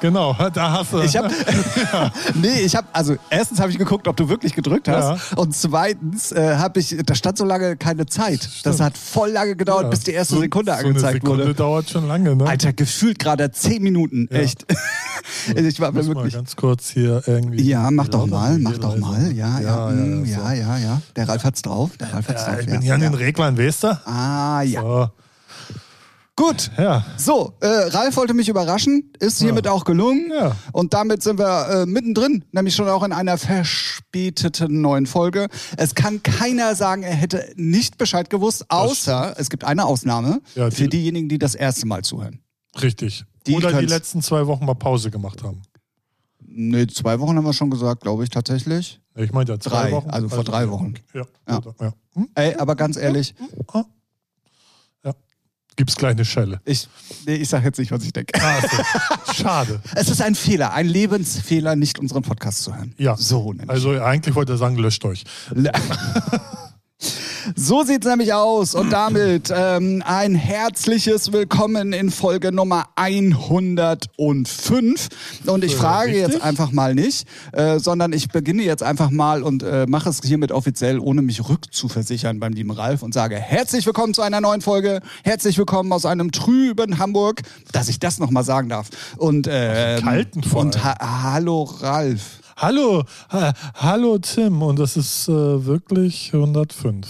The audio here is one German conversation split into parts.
Genau, da hast du. Ich habe, nee, ich habe, also erstens habe ich geguckt, ob du wirklich gedrückt hast, Ja. und zweitens äh, habe ich, da stand so lange keine Zeit. Das hat voll lange gedauert, Ja, bis die erste so- Sekunde so angezeigt eine Sekunde wurde. dauert schon lange, ne? Alter, gefühlt gerade zehn Minuten, Ja. echt. ich war Ich mir muss mal wirklich. ganz kurz hier irgendwie. Ja, mach doch mal, mach doch mal. Ja, ja, mm, so. ja, ja, ja. Der Ralf hat's drauf. Der Ralf hat's Ja, drauf. ich ja, bin hier an ja. den Reglern, weißt du? Ah, ja. Gut. ja. So, äh, Ralf wollte mich überraschen, ist hiermit auch gelungen. Ja. Und damit sind wir äh, mittendrin, nämlich schon auch in einer verspäteten neuen Folge. Es kann keiner sagen, er hätte nicht Bescheid gewusst, außer es gibt eine Ausnahme Ja, die- für diejenigen, die das erste Mal zuhören. Richtig. Die Oder die letzten zwei Wochen mal Pause gemacht haben. Nee, zwei Wochen haben wir schon gesagt, glaube ich tatsächlich. Ich meinte ja zwei Drei, Wochen. also vor drei Wochen. Ja. Ja. Ja. Hm? Ey, aber ganz ehrlich, ja. Gibt's gleich eine Schelle. ich, nee, ich sage jetzt nicht, was ich denke. Ah, so. Schade. Es ist ein Fehler, ein Lebensfehler, nicht unseren Podcast zu hören. Ja. So nämlich. Also eigentlich wollte er sagen, löscht euch. So sieht's nämlich aus und damit ähm, ein herzliches Willkommen in Folge Nummer 105. Und ich frage richtig? jetzt einfach mal nicht, äh, sondern ich beginne jetzt einfach mal und äh, mache es hiermit offiziell, ohne mich rückzuversichern beim lieben Ralf und sage herzlich willkommen zu einer neuen Folge, herzlich willkommen aus einem trüben Hamburg, dass ich das nochmal sagen darf. Und, äh, Kalten vor und ha hallo Ralf. Hallo, ha, hallo Tim. Und das ist äh, wirklich 105.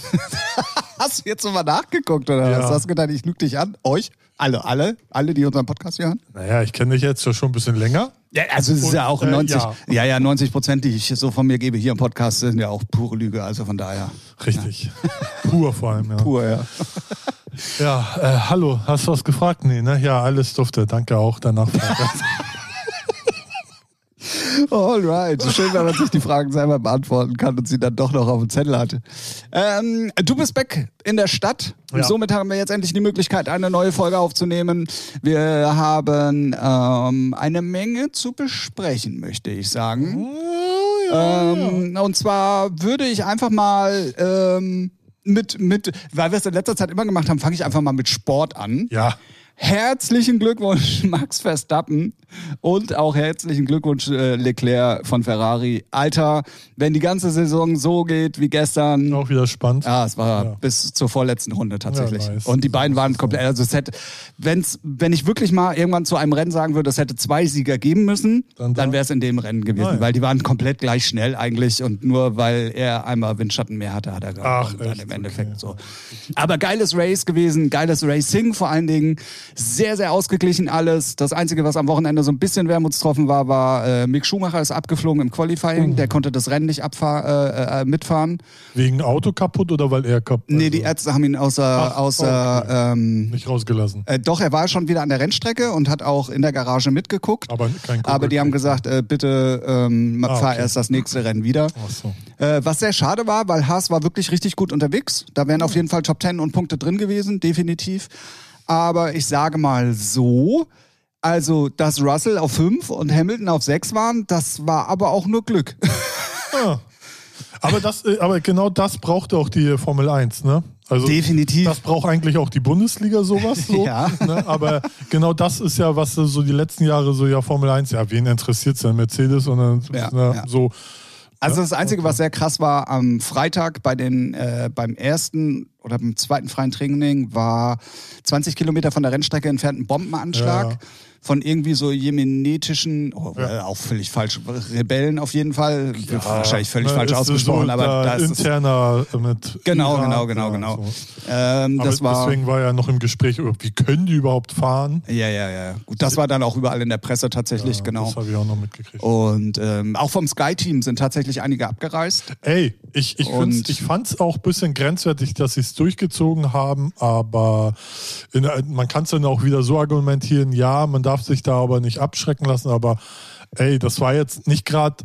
Hast du jetzt nochmal nachgeguckt oder Ja. was? Hast du gedacht, ich lüge dich an? Euch? Alle, alle? Alle, die unseren Podcast hören? naja, ich kenne dich jetzt ja schon ein bisschen länger. Ja, also es ist ja auch äh, 90, ja. ja. ja, 90 Prozent, die ich so von mir gebe hier im Podcast, sind ja auch pure Lüge. Also von daher. Richtig. Pur vor allem, ja. Pur, ja. Ja, äh, hallo, hast du was gefragt? Nee, ne? Ja, alles dufte. Danke auch Nachfrage. Alright. Schön, wenn man sich die Fragen selber beantworten kann und sie dann doch noch auf dem Zettel hatte. Ähm, du bist back in der Stadt. Ja. Somit haben wir jetzt endlich die Möglichkeit, eine neue Folge aufzunehmen. Wir haben ähm, eine Menge zu besprechen, möchte ich sagen. Ähm, und zwar würde ich einfach mal ähm, mit, mit, weil wir es in letzter Zeit immer gemacht haben, fange ich einfach mal mit Sport an. ja. Herzlichen Glückwunsch, Max Verstappen. Und auch herzlichen Glückwunsch, äh, Leclerc von Ferrari. Alter, wenn die ganze Saison so geht wie gestern. Auch wieder spannend. Ja, es war Ja. bis zur vorletzten Runde tatsächlich. Ja, nice. Und die beiden waren komplett, also es hätte, wenn's, wenn ich wirklich mal irgendwann zu einem Rennen sagen würde, es hätte zwei Sieger geben müssen, Dann dann, da? wäre es in dem Rennen gewesen, ja. weil die waren komplett gleich schnell eigentlich und nur weil er einmal Windschatten mehr hatte, hat er Ach, gewonnen dann im Endeffekt Okay. so. Aber geiles Race gewesen, geiles Racing vor allen Dingen, sehr, sehr ausgeglichen alles. Das Einzige, was am Wochenende so ein bisschen wermutstropfen war, war äh, Mick Schumacher ist abgeflogen im Qualifying, Oh. der konnte das Rennen nicht abfahr, äh, äh, mitfahren. Wegen Auto kaputt oder weil er kaputt Nee, die Ärzte haben ihn außer, Ach, außer ähm, nicht rausgelassen. äh, doch, er war schon wieder an der Rennstrecke und hat auch in der Garage mitgeguckt. Aber kein Aber die haben gesagt, äh, bitte ähm, Ah, fahr okay. erst das nächste Rennen wieder. Ach so. Äh, was sehr schade war, weil Haas war wirklich richtig gut unterwegs. Da wären auf jeden Fall Top 10 und Punkte drin gewesen, definitiv. Aber ich sage mal so, also dass Russell auf 5 und Hamilton auf 6 waren, das war aber auch nur Glück. Ah. Aber, das, äh, aber genau das braucht auch die Formel 1, ne? Also Definitiv. Das braucht eigentlich auch die Bundesliga sowas. So, Ja. Ne? Aber genau das ist ja, was so die letzten Jahre so ja Formel 1, ja, wen interessiert denn Mercedes und dann Ja, ne, ja. so. Also das Einzige, was sehr krass war, am Freitag bei den, äh, beim ersten oder beim zweiten freien Training war 20 Kilometer von der Rennstrecke entfernt ein Bombenanschlag. Ja. Von irgendwie so jemenetischen, oh, äh, auch völlig falsch, Rebellen auf jeden Fall. Wahrscheinlich völlig Ne, falsch ausgesprochen, so aber da ist interner mit Genau, Iran, genau, genau, ja, genau. So. Ähm, das war. deswegen war ja noch im Gespräch, oh, wie können die überhaupt fahren? Ja, ja, ja. Gut, das war dann auch überall in der Presse tatsächlich, Ja, genau. Das habe ich auch noch mitgekriegt. Und ähm, auch vom Sky-Team sind tatsächlich einige abgereist. Ey, ich, ich, ich fand es auch ein bisschen grenzwertig, dass sie es durchgezogen haben, aber in, man kann es dann auch wieder so argumentieren, ja, man darf sich da aber nicht abschrecken lassen, aber ey, das war jetzt nicht gerade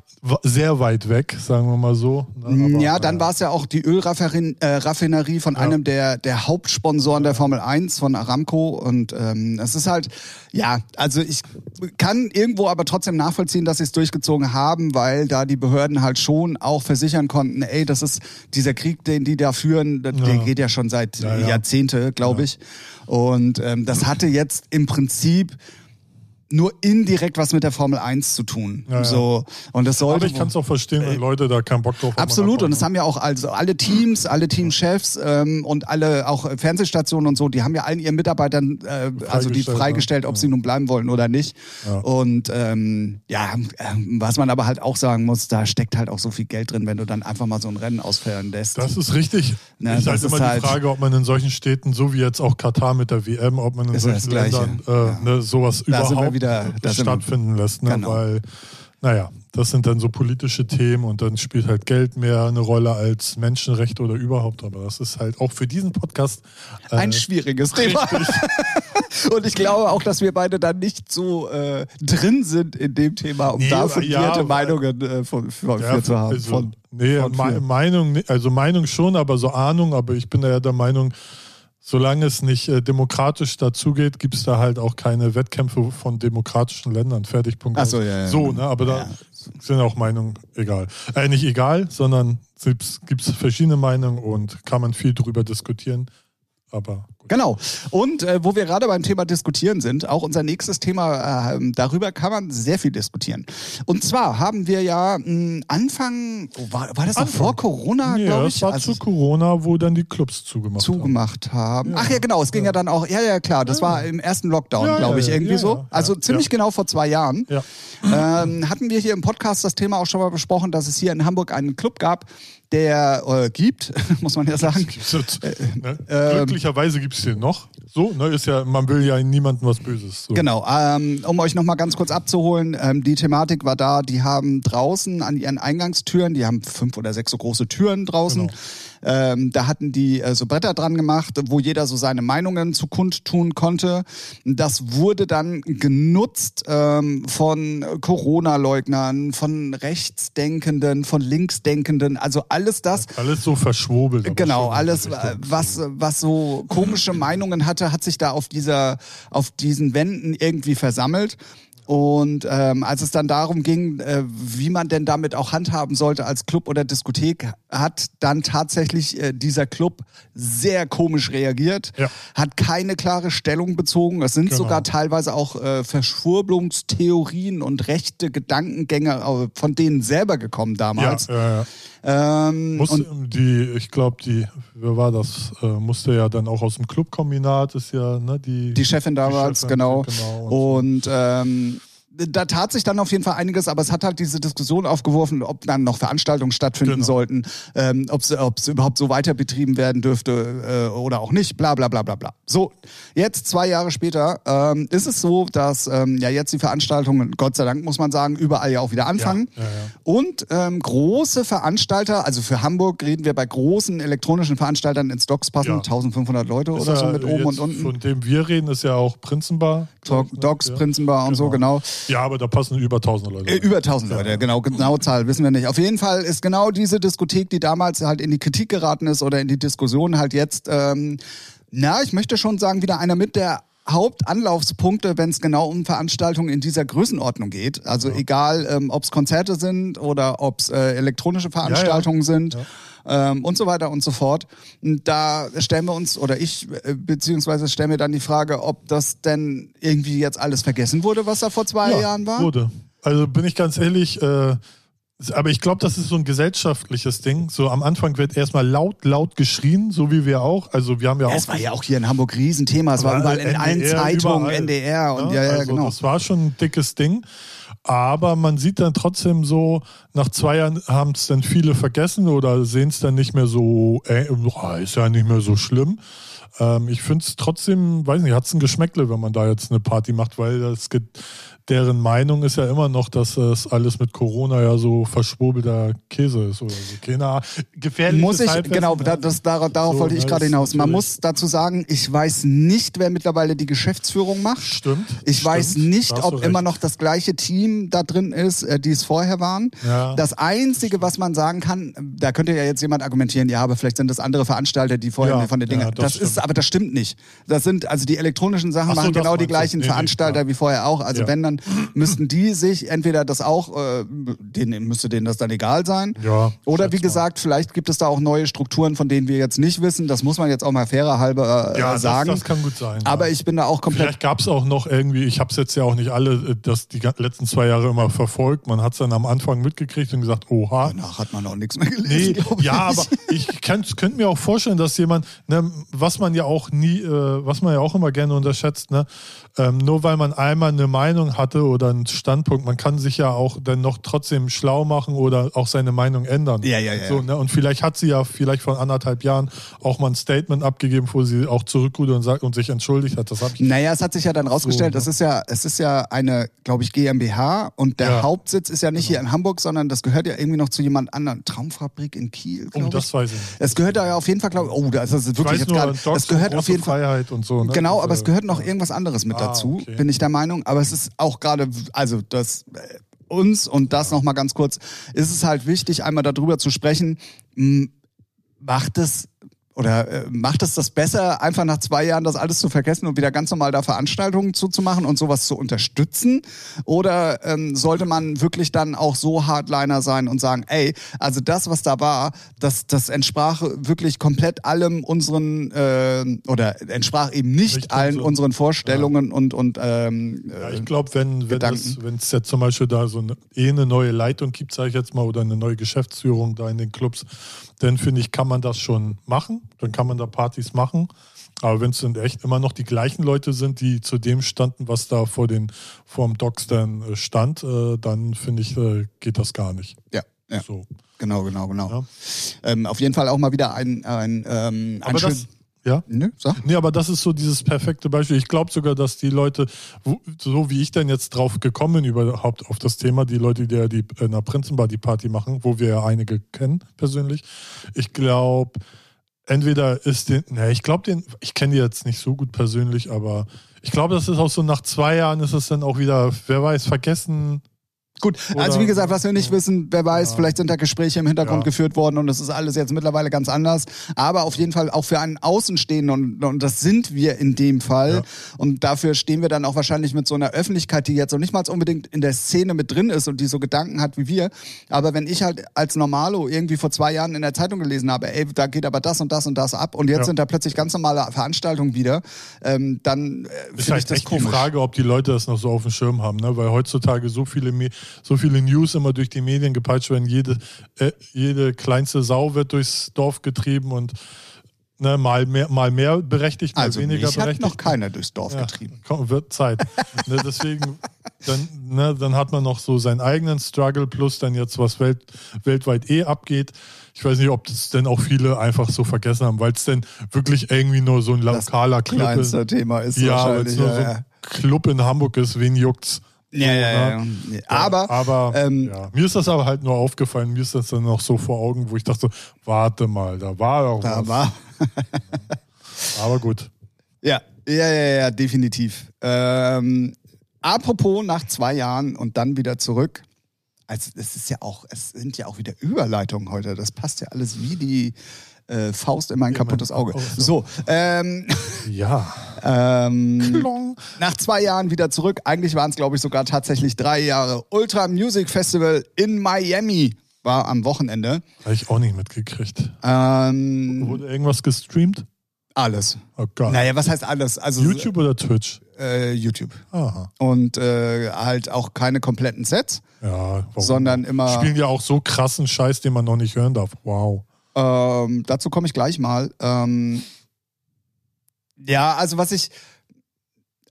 sehr weit weg, sagen wir mal so. ne, aber, ja, dann äh, war es ja auch die Ölraffinerie äh, von einem der, der Hauptsponsoren der Formel 1 von Aramco. Und ähm, es ist halt, ja, also ich kann irgendwo aber trotzdem nachvollziehen, dass sie es durchgezogen haben, weil da die Behörden halt schon auch versichern konnten, ey, das ist dieser Krieg, den die da führen, der Ja. geht ja schon seit ja. Jahrzehnte, glaube ich. Und ähm, das hatte jetzt im Prinzip nur indirekt was mit der Formel 1 zu tun. Ja, so und das sollte Aber ich kann es auch verstehen, wenn Leute da keinen Bock drauf haben. Absolut, und es haben ja auch also alle Teams, alle Teamchefs ähm, und alle auch Fernsehstationen und so, die haben ja allen ihren Mitarbeitern, äh, also die Freigestellt, ne? ob sie nun bleiben wollen oder nicht. Ja. Und ähm, ja, was man aber halt auch sagen muss, da steckt halt auch so viel Geld drin, wenn du dann einfach mal so ein Rennen ausfallen lässt. Das ist richtig. Na, ist das halt ist immer halt- die Frage, ob man in solchen Städten, so wie jetzt auch Katar mit der WM, ob man in das solchen Ländern äh, ne, sowas Da überhaupt wieder- da sind wir- stattfinden lässt. Ne? Genau. Weil, naja, das sind dann so politische Themen und dann spielt halt Geld mehr eine Rolle als Menschenrechte oder überhaupt. Aber das ist halt auch für diesen Podcast äh, ein schwieriges Thema. Und ich glaube auch, dass wir beide dann nicht so äh, drin sind in dem Thema, um Nee, da fundierte ja, Meinungen äh, von, von, Ja, zu haben. also, von, nee, von Me. Meinung, also Meinung schon, aber so Ahnung, aber ich bin da ja der Meinung, solange es nicht äh, demokratisch dazugeht, gibt es da halt auch keine Wettkämpfe von demokratischen Ländern. Fertig, Punkt. Ach so, ja, ja. So, ne, aber da Ja. sind auch Meinungen egal. Äh, nicht egal, sondern es gibt verschiedene Meinungen und kann man viel drüber diskutieren. Aber. Genau. Und äh, wo wir gerade beim Thema diskutieren sind, auch unser nächstes Thema, äh, darüber kann man sehr viel diskutieren. Und zwar haben wir ja mh, Anfang, oh, war, war das noch Anfang. vor Corona, Nee, glaube das ich? war Also zu Corona, wo dann die Clubs zugemacht haben. zugemacht haben. Ach ja, genau, es ging ja, dann auch, ja, ja, klar, das war im ersten Lockdown, Ja, glaube ja, ich, ja, irgendwie ja, so. ja, also ja, ziemlich ja. genau vor zwei Jahren. Ja. Ähm, hatten wir hier im Podcast das Thema auch schon mal besprochen, dass es hier in Hamburg einen Club gab, der äh, gibt, muss man ja sagen. Gibt's jetzt, ne? ähm, Glücklicherweise gibt es den noch. So, ne, ist ja, man will ja niemandem was Böses. So. Genau, ähm, um euch nochmal ganz kurz abzuholen, ähm, die Thematik war da, die haben draußen an ihren Eingangstüren, die haben fünf oder sechs so große Türen draußen, Genau. Ähm, da hatten die äh, so Bretter dran gemacht, wo jeder so seine Meinungen zu kundtun konnte. Das wurde dann genutzt ähm, von Corona-Leugnern, von Rechtsdenkenden, von Linksdenkenden, also alles das, Alles so verschwobelt. Genau, alles, äh, was, was so komische Meinungen hatte, hat sich da auf dieser, auf diesen Wänden irgendwie versammelt. Und ähm, als es dann darum ging, äh, wie man denn damit auch handhaben sollte als Club oder Diskothek, hat dann tatsächlich äh, dieser Club sehr komisch reagiert, Ja. hat keine klare Stellung bezogen. Es sind Genau. sogar teilweise auch äh, Verschwurbelungstheorien und rechte Gedankengänge äh, von denen selber gekommen damals. ja, ja. Ähm, Muss, und die, ich glaube, die, wer war das? Äh, musste ja dann auch aus dem Clubkombinat, ist ja, ne, die. Die Chefin damals, Chefin, genau. genau, und und ähm, da tat sich dann auf jeden Fall einiges, aber es hat halt diese Diskussion aufgeworfen, ob dann noch Veranstaltungen stattfinden Genau. sollten, ähm, ob es überhaupt so weiter betrieben werden dürfte äh, oder auch nicht, bla bla bla bla bla. So, jetzt zwei Jahre später ähm, ist es so, dass ähm, ja jetzt die Veranstaltungen, Gott sei Dank muss man sagen, überall ja auch wieder anfangen. Ja, ja, ja. Und ähm, große Veranstalter, also für Hamburg reden wir bei großen elektronischen Veranstaltern in Stocks passen, Ja. 1500 Leute Ist oder so mit oben und unten. Von dem wir reden, ist ja auch Prinzenbar. Ne? Docs. Prinzenbar und so, genau. Ja, aber da passen über 1000 Leute. Äh, über 1000 Leute, genau, genaue Zahl wissen wir nicht. Auf jeden Fall ist genau diese Diskothek, die damals halt in die Kritik geraten ist oder in die Diskussion halt jetzt, ähm, na, ich möchte schon sagen, wieder einer mit der Hauptanlaufspunkte, wenn es genau um Veranstaltungen in dieser Größenordnung geht. Also egal, ähm, ob es Konzerte sind oder ob es äh, elektronische Veranstaltungen sind. Ähm, und so weiter und so fort. Und da stellen wir uns, oder ich, äh, beziehungsweise stellen wir dann die Frage, ob das denn irgendwie jetzt alles vergessen wurde, was da vor zwei ja, Jahren war. Wurde. Also bin ich ganz ehrlich, äh, aber ich glaube, das ist so ein gesellschaftliches Ding. So am Anfang wird erstmal laut, laut geschrien, so wie wir auch. Also wir haben ja, Ja, auch. es war ja auch hier in Hamburg Riesenthema. Es war überall in allen NDR, Zeitungen, überall, NDR und ne? ja, ja, also genau. Das war schon ein dickes Ding. Aber man sieht dann trotzdem so, nach zwei Jahren haben es dann viele vergessen oder sehen es dann nicht mehr so, äh, ist ja nicht mehr so schlimm. Ähm, ich finde es trotzdem, weiß nicht, hat es ein Geschmäckle, wenn man da jetzt eine Party macht, weil das ge- deren Meinung ist ja immer noch, dass das alles mit Corona ja so verschwurbelter Käse ist oder so. Keine Ahnung. Gefährliches Muss ich, Halbwissen, genau, ne? da, das, darauf, darauf So, wollte ich ne, gerade das hinaus. Man muss dazu sagen, ich weiß nicht, wer mittlerweile die Geschäftsführung macht. Stimmt. Ich weiß stimmt, nicht, hast du ob immer recht. noch das gleiche Team da drin ist, äh, die es vorher waren. Ja. Das Einzige, was man sagen kann, da könnte ja jetzt jemand argumentieren, ja, aber vielleicht sind das andere Veranstalter, die vorher Ja, von den Dingen. ja, das das ist, aber das stimmt nicht. Das sind, also die elektronischen Sachen Ach so, machen das genau die gleichen Nee, nee, Veranstalter klar. wie vorher auch. Also wenn, dann müssten die sich entweder das auch, äh, denen müsste denen das dann egal sein. Ja, Oder wie mal. gesagt, vielleicht gibt es da auch neue Strukturen, von denen wir jetzt nicht wissen. Das muss man jetzt auch mal fairer halber äh, Ja, das, sagen. das kann gut sein. aber ja. ich bin da auch komplett Vielleicht gab es auch noch irgendwie, ich habe es jetzt ja auch nicht alle, äh, das die letzten zwei Jahre immer verfolgt. Man hat es dann am Anfang mitgekriegt und gesagt, oha. Danach hat man auch nichts mehr gelesen. Nee, ja, aber ich könnte könnt mir auch vorstellen, dass jemand, ne, was man ja auch nie, äh, was man ja auch immer gerne unterschätzt, ne, ähm, nur weil man einmal eine Meinung hatte oder einen Standpunkt, man kann sich ja auch dann noch trotzdem schlau machen oder auch seine Meinung ändern. Ja, ja, ja. So, ne, und vielleicht hat sie ja vielleicht vor anderthalb Jahren auch mal ein Statement abgegeben, wo sie auch zurückrudert und sagt und sich entschuldigt hat. Das habe ich. Naja, es hat sich ja dann rausgestellt, So, es ist ja, es ist ja eine, glaube ich, GmbH und der Ja. Hauptsitz ist ja nicht hier in Hamburg, sondern das gehört ja irgendwie noch zu jemand anderem. Traumfabrik in Kiel, Oh, das ich. weiß ich nicht. Es gehört da ja auf jeden Fall, glaube ich, oh, das ist Ich wirklich jetzt gerade, es gehört auf jeden Fall, Freiheit und so. Ne? Genau, aber es gehört noch irgendwas anderes mit Ah, dazu, okay. bin ich der Meinung. Aber es ist auch gerade, also das äh, uns und das noch mal ganz kurz, ist es halt wichtig, einmal darüber zu sprechen. Macht es oder äh, macht es das besser, einfach nach zwei Jahren das alles zu vergessen und wieder ganz normal da Veranstaltungen zuzumachen und sowas zu unterstützen? Oder ähm, sollte man wirklich dann auch so Hardliner sein und sagen, ey, also das, was da war, das, das entsprach wirklich komplett allem unseren äh, oder entsprach eben nicht allen unseren- unseren Vorstellungen und und ähm, Ja, äh, ich glaube, wenn wenn es jetzt zum Beispiel da so eine, eh eine neue Leitung gibt, sage ich jetzt mal, oder eine neue Geschäftsführung da in den Clubs, dann finde ich, kann man das schon machen. Dann kann man da Partys machen. Aber wenn es dann echt immer noch die gleichen Leute sind, die zu dem standen, was da vor den vor dem Docs dann äh, stand, äh, dann finde ich, äh, geht das gar nicht. ja, ja, So. genau, genau, genau. Ja. Ähm, auf jeden Fall auch mal wieder ein ein, ähm, ein Aber schön, das, ja. Nö, sag. Nee, aber das ist so dieses perfekte Beispiel. Ich glaube sogar, dass die Leute, so wie ich denn jetzt drauf gekommen bin, überhaupt auf das Thema, die Leute, die ja die in der Prinzenbar die Party machen, wo wir ja einige kennen persönlich. Ich glaube, entweder ist den, ne, ich glaube den, ich kenne die jetzt nicht so gut persönlich, aber ich glaube, das ist auch so nach zwei Jahren ist es dann auch wieder, wer weiß, vergessen. Gut, also Oder- wie gesagt, was wir nicht wissen, wer weiß, Ja. vielleicht sind da Gespräche im Hintergrund Ja. geführt worden und es ist alles jetzt mittlerweile ganz anders. Aber auf jeden Fall auch für einen Außenstehenden und, und das sind wir in dem Fall. Ja. Und dafür stehen wir dann auch wahrscheinlich mit so einer Öffentlichkeit, die jetzt noch nicht mal unbedingt in der Szene mit drin ist und die so Gedanken hat wie wir. Aber wenn ich halt als Normalo irgendwie vor zwei Jahren in der Zeitung gelesen habe, ey, da geht aber das und das und das ab und jetzt sind da plötzlich ganz normale Veranstaltungen wieder, ähm, dann äh, Ist finde ich halt das echt die komisch. Frage, ob die Leute das noch so auf dem Schirm haben, ne? weil heutzutage so viele, Me so viele News immer durch die Medien gepeitscht werden. Jede, äh, jede kleinste Sau wird durchs Dorf getrieben und ne, mal, mehr, mal mehr berechtigt, mal Also weniger mich hat berechtigt. noch keiner durchs Dorf Ja, getrieben. komm, wird Zeit. ne, deswegen, dann, ne, dann hat man noch so seinen eigenen Struggle plus dann jetzt, was welt, weltweit eh abgeht. Ich weiß nicht, ob das denn auch viele einfach so vergessen haben, weil es denn wirklich irgendwie nur so ein Das lokaler Club ist. Kleinste Thema ist Ja, wahrscheinlich. es nur ja, so ja. ein Club in Hamburg ist, wen juckt's? Ja, ja, ja, ja. Aber, aber ähm, ja. mir ist das aber halt nur aufgefallen, mir ist das dann noch so vor Augen, wo ich dachte, warte mal, da war doch da was. war. Aber gut. Ja, ja, ja, ja, definitiv. Ähm, apropos nach zwei Jahren und dann wieder zurück. Also es ist ja auch, es sind ja auch wieder Überleitungen heute. Das passt ja alles wie die äh, Faust in mein Ja, kaputtes mein- Auge. oh, So, ähm, Ja. ähm, nach zwei Jahren wieder zurück. Eigentlich waren es, glaube ich, sogar tatsächlich drei Jahre. Ultra Music Festival in Miami war am Wochenende. Habe ich auch nicht mitgekriegt. Ähm, Wurde irgendwas gestreamt? alles. Oh Gott. Naja, was heißt alles? Also YouTube oder Twitch? Äh, YouTube. Aha. Und äh, halt auch keine kompletten Sets, Ja, warum? sondern immer. Spielen ja auch so krassen Scheiß, den man noch nicht hören darf. Wow. Ähm, dazu komme ich gleich mal. Ähm, ja, also was ich.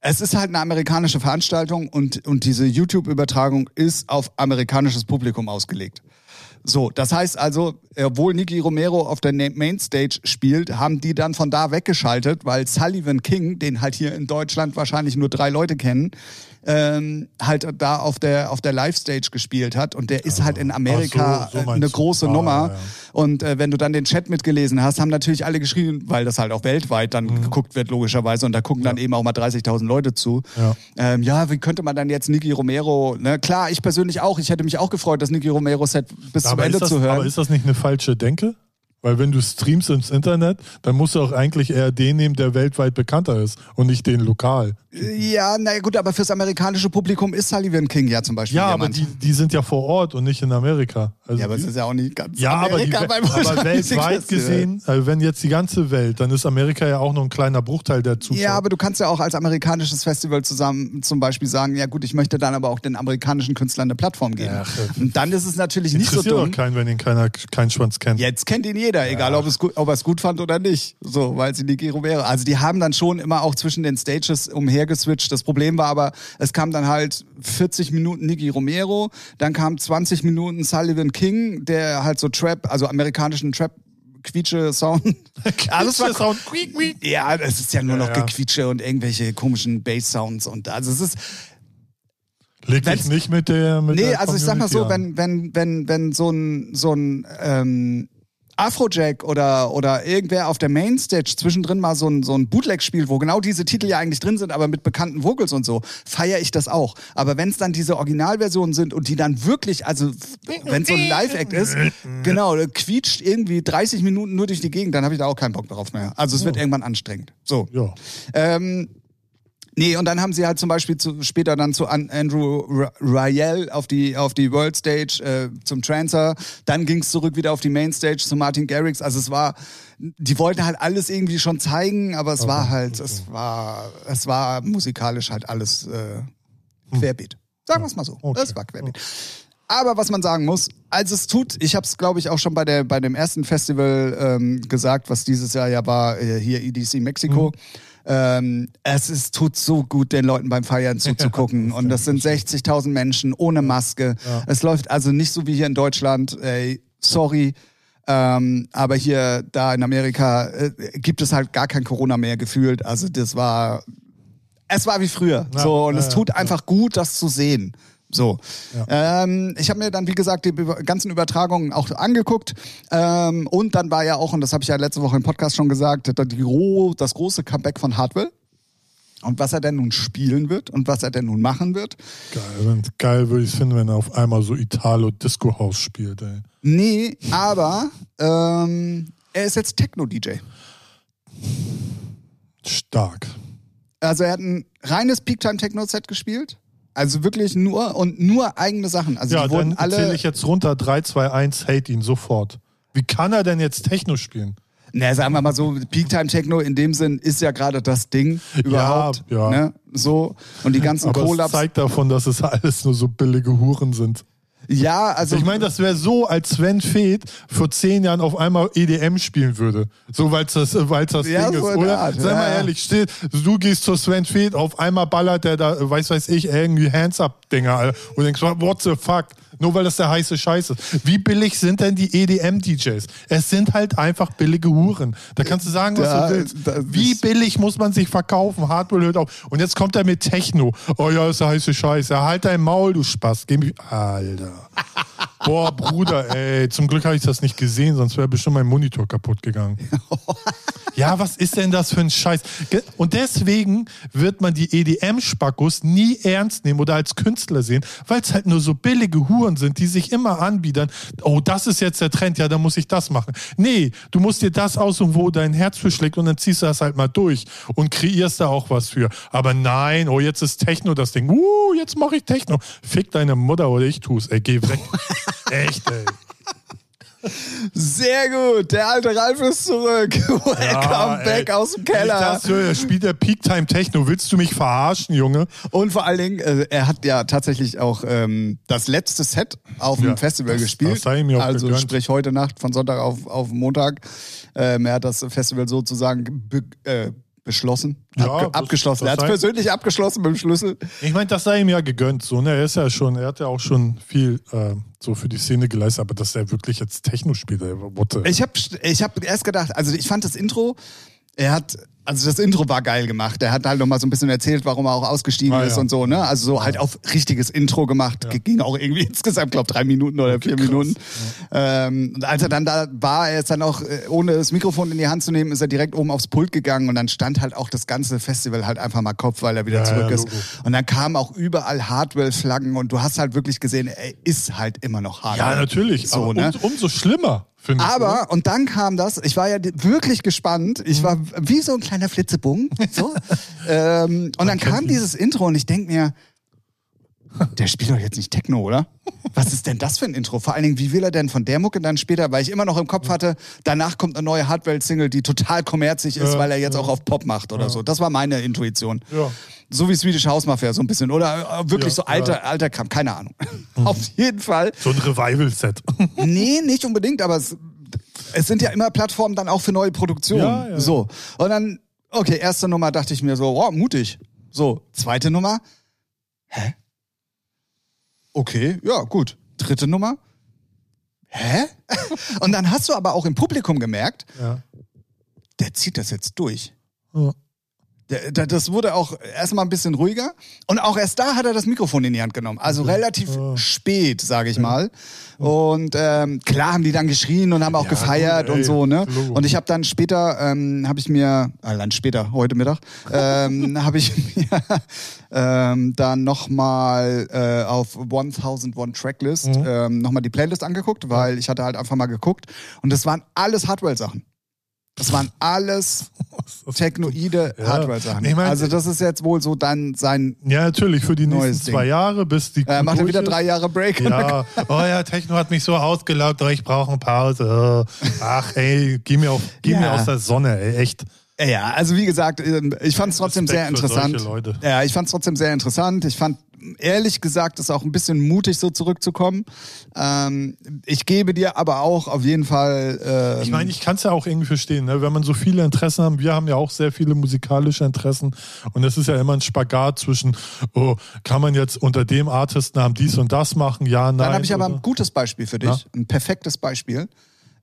Es ist halt eine amerikanische Veranstaltung und, und diese YouTube-Übertragung ist auf amerikanisches Publikum ausgelegt. So, das heißt also, obwohl Nicky Romero auf der Mainstage spielt, haben die dann von da weggeschaltet, weil Sullivan King, den halt hier in Deutschland wahrscheinlich nur drei Leute kennen, ähm, halt da auf der auf der Live-Stage gespielt hat und der ist halt in Amerika so, so eine große Ah, Nummer ja, ja. und äh, wenn du dann den Chat mitgelesen hast, haben natürlich alle geschrieben, weil das halt auch weltweit dann Mhm. geguckt wird logischerweise und da gucken dann eben auch mal 30.000 Leute zu. Ja. Ähm, ja, wie könnte man dann jetzt Nicky Romero, ne? Klar, ich persönlich auch, ich hätte mich auch gefreut, das Nicky Romero Set bis zum Aber Ende ist, das, zu hören. aber ist das nicht eine falsche Denke? Weil wenn du streamst ins Internet, dann musst du auch eigentlich eher den nehmen, der weltweit bekannter ist und nicht den lokal. Ja, na gut, aber fürs amerikanische Publikum ist Sullivan King ja zum Beispiel Ja, aber jemand. die, die sind ja vor Ort und nicht in Amerika. Also ja, aber es die, ist ja auch nicht ganz ja, aber, die, Amerika beim aber weltweit gesehen, also wenn jetzt die ganze Welt, dann ist Amerika ja auch nur ein kleiner Bruchteil der Zuschauer. Ja, aber du kannst ja auch als amerikanisches Festival zusammen zum Beispiel sagen, ja gut, ich möchte dann aber auch den amerikanischen Künstlern eine Plattform geben. Ach, äh, Und dann ist es natürlich nicht so Interessiert dumm. doch keinen, wenn ihn keiner keinen Schwanz kennt. Jetzt kennt ihn jeder, egal ob, es gut, ob er es gut fand oder nicht. So, weil sie Niki Romero. Also die haben dann schon immer auch zwischen den Stages umhergeswitcht. Das Problem war aber, es kam dann halt 40 Minuten Niki Romero, dann kam 20 Minuten Sullivan King, der halt so Trap, also amerikanischen Trap Quietsche Sound. Alles war Sound. Quiek, quiek. ja, es ist ja nur Ja, noch ja. Gequietsche und irgendwelche komischen Bass Sounds und also es ist dich Wenn's- nicht mit der mit Nee, der also ich sag mal so, wenn, wenn, wenn, wenn so ein, so ein ähm, Afrojack oder, oder irgendwer auf der Mainstage zwischendrin mal so ein, so ein Bootleg spielt, wo genau diese Titel ja eigentlich drin sind, aber mit bekannten Vocals und so, feiere ich das auch. Aber wenn es dann diese Originalversionen sind und die dann wirklich, also wenn so ein Live-Act ist, genau, quietscht irgendwie 30 Minuten nur durch die Gegend, dann habe ich da auch keinen Bock drauf mehr. Also es wird irgendwann anstrengend. So. Ja. Ähm, nee, und dann haben sie halt zum Beispiel zu, später dann zu An Andrew Rael auf die, auf die World Stage äh, zum Trancer. Dann ging es zurück wieder auf die Main Stage zu Martin Garrix. Also es war, die wollten halt alles irgendwie schon zeigen, aber es war halt, es war, es war musikalisch halt alles äh, querbeet. Sagen wir es mal so. Okay. Es war querbeet. Aber was man sagen muss, als es tut, ich habe es glaube ich auch schon bei der bei dem ersten Festival ähm, gesagt, was dieses Jahr ja war äh, hier EDC Mexiko. Ähm, es ist, tut so gut, den Leuten beim Feiern zuzugucken. Und das sind 60.000 Menschen ohne Maske. Es läuft also nicht so wie hier in Deutschland. Ey, sorry. Ähm, aber hier, da in Amerika, äh, gibt es halt gar kein Corona mehr gefühlt. Also das war, es war wie früher. Ja, so, und ja, es ja, tut einfach gut, das zu sehen. So. Ähm, ich habe mir dann, wie gesagt, die ganzen Übertragungen auch angeguckt. Ähm, und dann war ja auch, und das habe ich ja letzte Woche im Podcast schon gesagt, die, das große Comeback von Hardwell. Und was er denn nun spielen wird und was er denn nun machen wird. Geil, geil würde ich es finden, wenn er auf einmal so Italo-Disco-House spielt, ey. Nee, aber ähm, er ist jetzt Techno-DJ. Stark. Also er hat ein reines Peak-Time-Techno-Set gespielt. Also wirklich nur und nur eigene Sachen. Also Ja, die wurden dann zähle alle. ich jetzt runter, 3, 2, 1, hate ihn sofort. Wie kann er denn jetzt Techno spielen? Na, sagen wir mal so, Peak Time Techno in dem Sinn ist ja gerade das Ding überhaupt. ja. Ne? So. Und die ganzen Aber Collabs. zeigt davon, dass es alles nur so billige Huren sind. Ja, also. Ich meine, das wäre so, als Sven Feth vor zehn Jahren auf einmal EDM spielen würde. So, weil es das, weil's das Ja, Ding so ist, oder? Art, Sei mal ja. ehrlich, still. Du gehst zu Sven Feth, auf einmal ballert der da, weiß weiß ich, irgendwie Hands-Up-Dinger. Und denkst, what the fuck? Nur weil das der heiße Scheiß ist. Wie billig sind denn die EDM-DJs? Es sind halt einfach billige Huren. Da kannst du sagen, was Da- du willst. Wie billig muss man sich verkaufen? Hardware hört auf. Und jetzt kommt er mit Techno. Oh ja, ist der heiße Scheiß. Ja, halt dein Maul, du Spaß. Geh mich. Alter. Boah, Bruder, ey. Zum Glück habe ich das nicht gesehen, sonst wäre bestimmt mein Monitor kaputt gegangen. Ja, was ist denn das für ein Scheiß? Und deswegen wird man die EDM-Spackos nie ernst nehmen oder als Künstler sehen, weil es halt nur so billige Huren sind, die sich immer anbiedern. Oh, das ist jetzt der Trend, ja, dann muss ich das machen. Nee, du musst dir das aussuchen, wo dein Herz für schlägt und dann ziehst du das halt mal durch und kreierst da auch was für. Aber nein, oh, jetzt ist Techno das Ding. Uh, jetzt mache ich Techno. Fick deine Mutter oder ich tu's. Ey, geh weg. Echt, ey. Sehr gut. Der alte Ralf ist zurück. Welcome Ja, back ey. aus dem Keller. Ich das höre, spielt der Peak Time Techno. Willst du mich verarschen, Junge? Und vor allen Dingen, äh, er hat ja tatsächlich auch ähm, das letzte Set auf dem Ja, Festival das- gespielt. das ihm ja auch also gegönnt. sprich heute Nacht von Sonntag auf, auf Montag. Ähm, er hat das Festival sozusagen be äh, beschlossen. Ja, Abge das- abgeschlossen. Er das hat sei- persönlich abgeschlossen mit dem Schlüssel. Ich meine, das sei ihm ja gegönnt. So, ne? Er ist ja schon, er hat ja auch schon viel äh, so für die Szene geleistet, aber dass er wirklich jetzt Techno spielt, ey, what the- Ich habe ich hab erst gedacht, also ich fand das Intro, er hat, also das Intro war geil gemacht. Er hat halt nochmal so ein bisschen erzählt, warum er auch ausgestiegen Ah, ist ja. und so, ne? Also so halt auf richtiges Intro gemacht. Ja. Ging auch irgendwie insgesamt, glaube drei Minuten oder vier krass. Minuten. Ähm, und als er dann da war, er ist dann auch, äh, ohne das Mikrofon in die Hand zu nehmen, ist er direkt oben aufs Pult gegangen und dann stand halt auch das ganze Festival halt einfach mal Kopf, weil er wieder Ja, zurück ja, ist. Logo. Und dann kamen auch überall Hardwell-Flaggen und du hast halt wirklich gesehen, er ist halt immer noch Hardwell. ja, natürlich. So, ne? um, umso schlimmer, finde ich. oder? Aber, und dann kam das, ich war ja wirklich gespannt, ich war wie so ein kleiner Flitzebogen. So. ähm, und dann kam dieses Intro und ich denk mir, der spielt doch jetzt nicht Techno, oder? Was ist denn das für ein Intro? Vor allen Dingen, wie will er denn von der Mucke dann später, weil ich immer noch im Kopf hatte, danach kommt eine neue Hardwell-Single, die total kommerzig ist, Ja, weil er jetzt ja. auch auf Pop macht oder so. Das war meine Intuition. Ja. So wie Swedish House Mafia, so ein bisschen. Oder äh, wirklich Ja, so alter, ja. Mhm. alter Kram, keine Ahnung. auf jeden Fall. So ein Revival-Set. Nee, nicht unbedingt, aber es, es sind ja immer Plattformen dann auch für neue Produktionen. Ja, ja. So. Und dann, okay, erste Nummer dachte ich mir so, oh, mutig. So, zweite Nummer. Hä? Okay, ja, gut. Dritte Nummer. Hä? Und dann hast du aber auch im Publikum gemerkt, ja. der zieht das jetzt durch. Ja. Das wurde auch erstmal ein bisschen ruhiger. Und auch erst da hat er das Mikrofon in die Hand genommen. Also relativ Ja. spät, sage ich mal. Und ähm, klar haben die dann geschrien und haben auch Ja, gefeiert ey, und so, ne? Und ich habe dann später, ähm, habe ich mir, äh, dann später, heute Mittag, ähm, habe ich mir ähm, dann nochmal äh, auf 1001 Tracklist Mhm. ähm, nochmal die Playlist angeguckt, weil ich hatte halt einfach mal geguckt. Und das waren alles Hardwell-Sachen. Das waren alles technoide Ja. Hardware-Sachen. Ich mein- also das ist jetzt wohl so dann sein, ja, natürlich, für die nächsten zwei Ding. Jahre, bis die. äh, macht er wieder ist. drei Jahre Break. Ja, oh ja, Techno hat mich so ausgelaugt, ich brauche eine Pause. Ach, ey, geh mir, auf, geh Ja. mir aus der Sonne, ey, echt. Ja, also wie gesagt, ähm, ich fand es trotzdem sehr Respekt für interessant. Ja, ich fand es trotzdem sehr interessant. Ich fand ehrlich gesagt es auch ein bisschen mutig, so zurückzukommen. Ähm, ich gebe dir aber auch auf jeden Fall. Ähm, Ich meine, ich kann es ja auch irgendwie verstehen, ne? wenn man so viele Interessen haben. Wir haben ja auch sehr viele musikalische Interessen und es ist ja immer ein Spagat zwischen, oh, kann man jetzt unter dem Artistnamen dies und das machen? Ja, nein. dann habe ich aber oder? ein gutes Beispiel für dich, Na? ein perfektes Beispiel.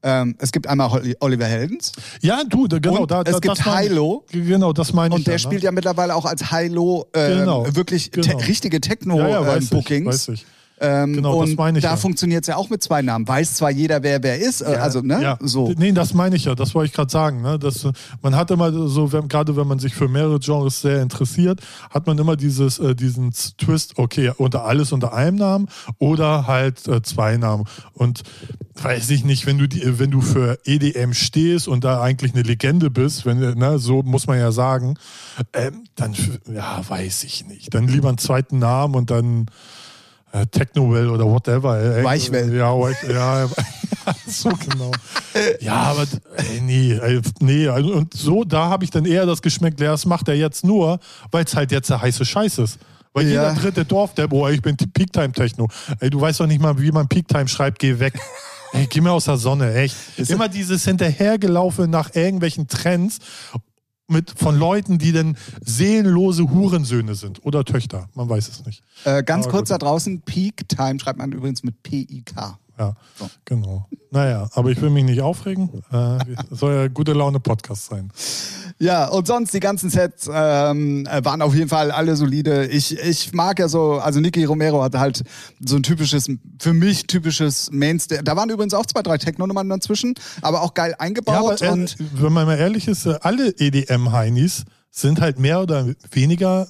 Ähm, es gibt einmal Oliver Heldens Ja, du, da, genau. Und da, es da, gibt. Hilo. Genau, das meine ich. und der ja, spielt ne? ja mittlerweile auch als Hilo ähm, Genau, wirklich te genau. richtige ja, ja, Techno-Bookings. weiß ich. Ähm, Genau, das meine ich da ja. funktioniert es ja auch mit zwei Namen. Weiß zwar jeder, wer wer ist, äh, also ne, Ja, so. Nee, das meine ich ja, das wollte ich gerade sagen. Ne? Das, man hat immer so, wenn, gerade wenn man sich für mehrere Genres sehr interessiert, hat man immer dieses, äh, diesen Twist, okay, unter alles unter einem Namen oder halt äh, zwei Namen. Und weiß ich nicht, wenn du die, wenn du für EDM stehst und da eigentlich eine Legende bist, wenn, ne, so muss man ja sagen, ähm, dann ja, weiß ich nicht. Dann lieber einen zweiten Namen und dann äh, Technowell oder whatever. Äh, Weichwell. Ja, Weich, ja, so genau. Ja, aber ey, nee, ey, nee. also, Und so, da habe ich dann eher das geschmeckt, ja, das macht er jetzt nur, weil es halt jetzt der heiße Scheiß ist. Weil Ja. jeder dritte Dorf, der, boah, ich bin Peaktime-Techno. Ey, du weißt doch nicht mal, wie man Peaktime schreibt, geh weg. Ey, geh mir aus der Sonne, echt. Immer dieses Hinterhergelaufen nach irgendwelchen Trends mit, von Leuten, die dann seelenlose Hurensöhne sind oder Töchter. Man weiß es nicht. Äh, ganz Aber kurz gut. da draußen, Peak Time schreibt man übrigens mit P-I-K. Ja, genau. Naja, aber ich will mich nicht aufregen. Äh, soll ja gute Laune Podcast sein. Ja, und sonst die ganzen Sets ähm, äh, waren auf jeden Fall alle solide. Ich, ich mag ja so, also Nicky Romero hat halt so ein typisches, für mich typisches Mainstay. Da waren übrigens auch zwei, drei Techno-Nummern dazwischen, aber auch geil Ja, eingebaut. aber äh, und wenn man mal ehrlich ist, äh, alle EDM-Heinis sind halt mehr oder weniger.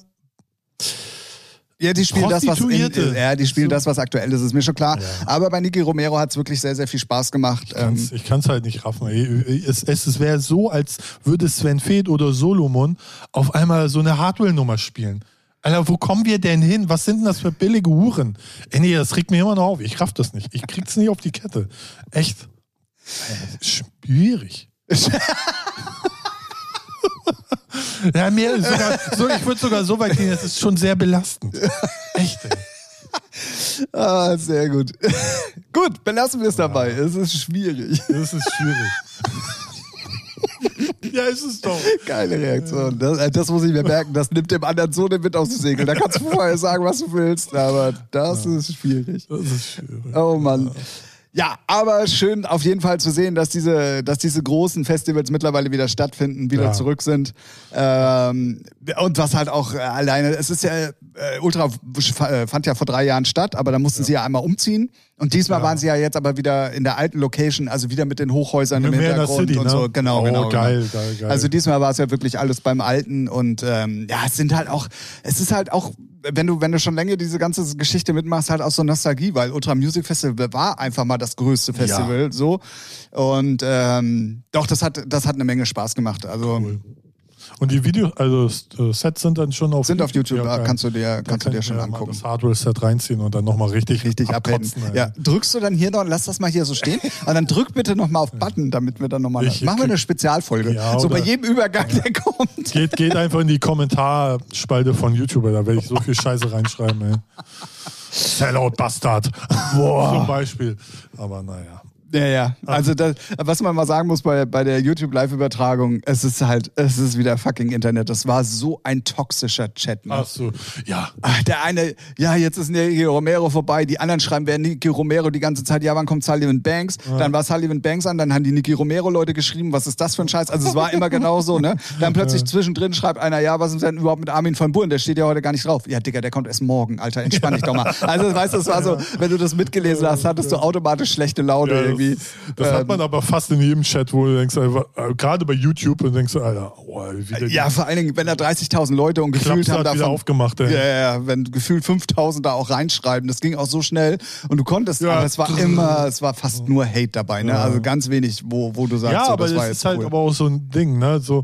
Ja, die spielen das, was in, ja, die spielen So. das, was aktuell ist, ist mir schon klar. Ja. Aber bei Nicky Romero hat es wirklich sehr, sehr viel Spaß gemacht. Ähm, Ich kann es halt nicht raffen. Es, es, es wäre so, als würde Sven Feth oder Solomon auf einmal so eine Hardware-Nummer spielen. Alter, wo kommen wir denn hin? Was sind denn das für billige Huren? Ey, nee, das regt mir immer noch auf. Ich raff das nicht. Ich krieg's nicht auf die Kette. Echt. Schwierig. ja, mir ist sogar, so, ich würde sogar so weit gehen, das ist schon sehr belastend. Echt, ey. ah, sehr gut. gut, belassen wir es dabei. Es ist schwierig. Das ist schwierig. Ja, ist es doch. Geile Reaktion. Das, äh, das muss ich mir merken. Das nimmt dem anderen so den Wind aus dem Segel. Da kannst du vorher sagen, was du willst, aber das ja. ist schwierig. Das ist schwierig. Oh Mann. Ja. Ja, aber schön auf jeden Fall zu sehen, dass diese, dass diese großen Festivals mittlerweile wieder stattfinden, wieder ja. zurück sind. Ähm, und was halt auch äh, alleine, es ist ja, äh, Ultra äh, fand ja vor drei Jahren statt, aber da mussten ja. sie ja einmal umziehen. Und diesmal ja. waren sie ja jetzt aber wieder in der alten Location, also wieder mit den Hochhäusern im Hintergrund City, und so. Ne? Genau, oh, genau, geil, genau. geil, geil. Also diesmal war es ja wirklich alles beim Alten und ähm, ja, es sind halt auch, es ist halt auch wenn du, wenn du schon länger diese ganze Geschichte mitmachst, halt aus so Nostalgie, weil Ultra Music Festival war einfach mal das größte Festival, ja. so. Und ähm, doch, das hat, das hat eine Menge Spaß gemacht. Also cool. Und die Videos, also äh, Sets sind dann schon auf sind YouTube. Sind auf YouTube, ja, kannst du dir, kannst du dir schon angucken. das Hardware-Set reinziehen und dann nochmal richtig, richtig abhängen. Ja, drückst du dann hier noch, lass das mal hier so stehen, und dann drück bitte nochmal auf Button, damit wir dann nochmal, machen wir eine Spezialfolge. Ja, so bei jedem Übergang, der kommt. Geht, geht einfach in die Kommentarspalte von YouTube, da werde ich so viel Scheiße reinschreiben, ey. Sellout Bastard. Boah. Zum Beispiel. Aber naja. Ja, ja. Also das, was man mal sagen muss bei, bei der YouTube-Live-Übertragung, es ist halt, es ist wieder fucking Internet. Das war so ein toxischer Chat. Ne? Ach so, ja. Ach, der eine, ja, jetzt ist Nicky Romero vorbei. Die anderen schreiben, wer Nicky Romero die ganze Zeit, ja, wann kommt Sullivan Banks? Ja. Dann war Sullivan Banks an, dann haben die Nicky Romero-Leute geschrieben, was ist das für ein Scheiß? Also es war immer genau so, ne? Dann plötzlich ja. zwischendrin schreibt einer, ja, was ist denn überhaupt mit Armin von Buren? Der steht ja heute gar nicht drauf. Ja, Digga, der kommt erst morgen, Alter, entspann dich doch mal. Also weißt du, es war so, wenn du das mitgelesen hast, hattest du automatisch schlechte Laune ja, irgendwie. Das ähm, hat man aber fast in jedem Chat, wo du denkst, äh, gerade bei YouTube, und denkst du, Alter, oh, wieder Ja, vor allen Dingen, wenn da 30.000 Leute und gefühlt haben davon... aufgemacht, ey. Ja, ja, wenn gefühlt 5.000 da auch reinschreiben, das ging auch so schnell und du konntest, ja. aber es war immer, es war fast nur Hate dabei, ne? Ja. Also ganz wenig, wo, wo du sagst, ja, so, aber das, das war ist halt aber auch so ein Ding, ne? So,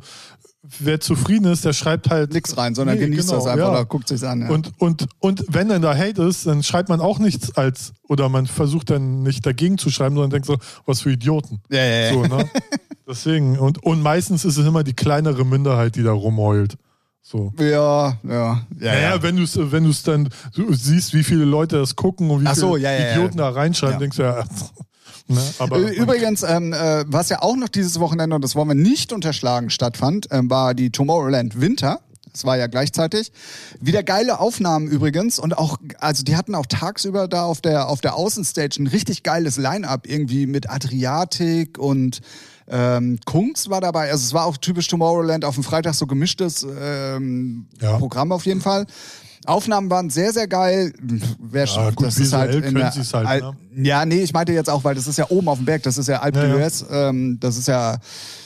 wer zufrieden ist, der schreibt halt nichts rein, sondern nee, genießt genau, das einfach ja. oder guckt sich's an. Ja. Und, und, und wenn dann da Hate ist, dann schreibt man auch nichts als, oder man versucht dann nicht dagegen zu schreiben, sondern denkt so, was für Idioten. Ja, ja, ja. So, ne? Deswegen, und, und meistens ist es immer die kleinere Minderheit, die da rumheult. So. Ja, ja. ja naja, ja. wenn du es wenn dann du siehst, wie viele Leute das gucken und wie so, viele ja, Idioten da reinschreiben, denkst du ja, Ne? Aber Übrigens, ähm, äh, was ja auch noch dieses Wochenende, und das wollen wir nicht unterschlagen, stattfand, äh, war die Tomorrowland Winter. Das war ja gleichzeitig. Wieder geile Aufnahmen übrigens und auch, also die hatten auch tagsüber da auf der, auf der Außenstage ein richtig geiles Line-Up irgendwie mit Adriatik und ähm, Kungs war dabei. Also es war auch typisch Tomorrowland auf dem Freitag so gemischtes ähm, ja. Programm auf jeden Fall. Aufnahmen waren sehr, sehr geil. Wer ja, gut, das ist halt, in der, halt ne? Ja, nee, ich meinte jetzt auch, weil das ist ja oben auf dem Berg, das ist ja Alp ja, ja. Ähm, das ist ja,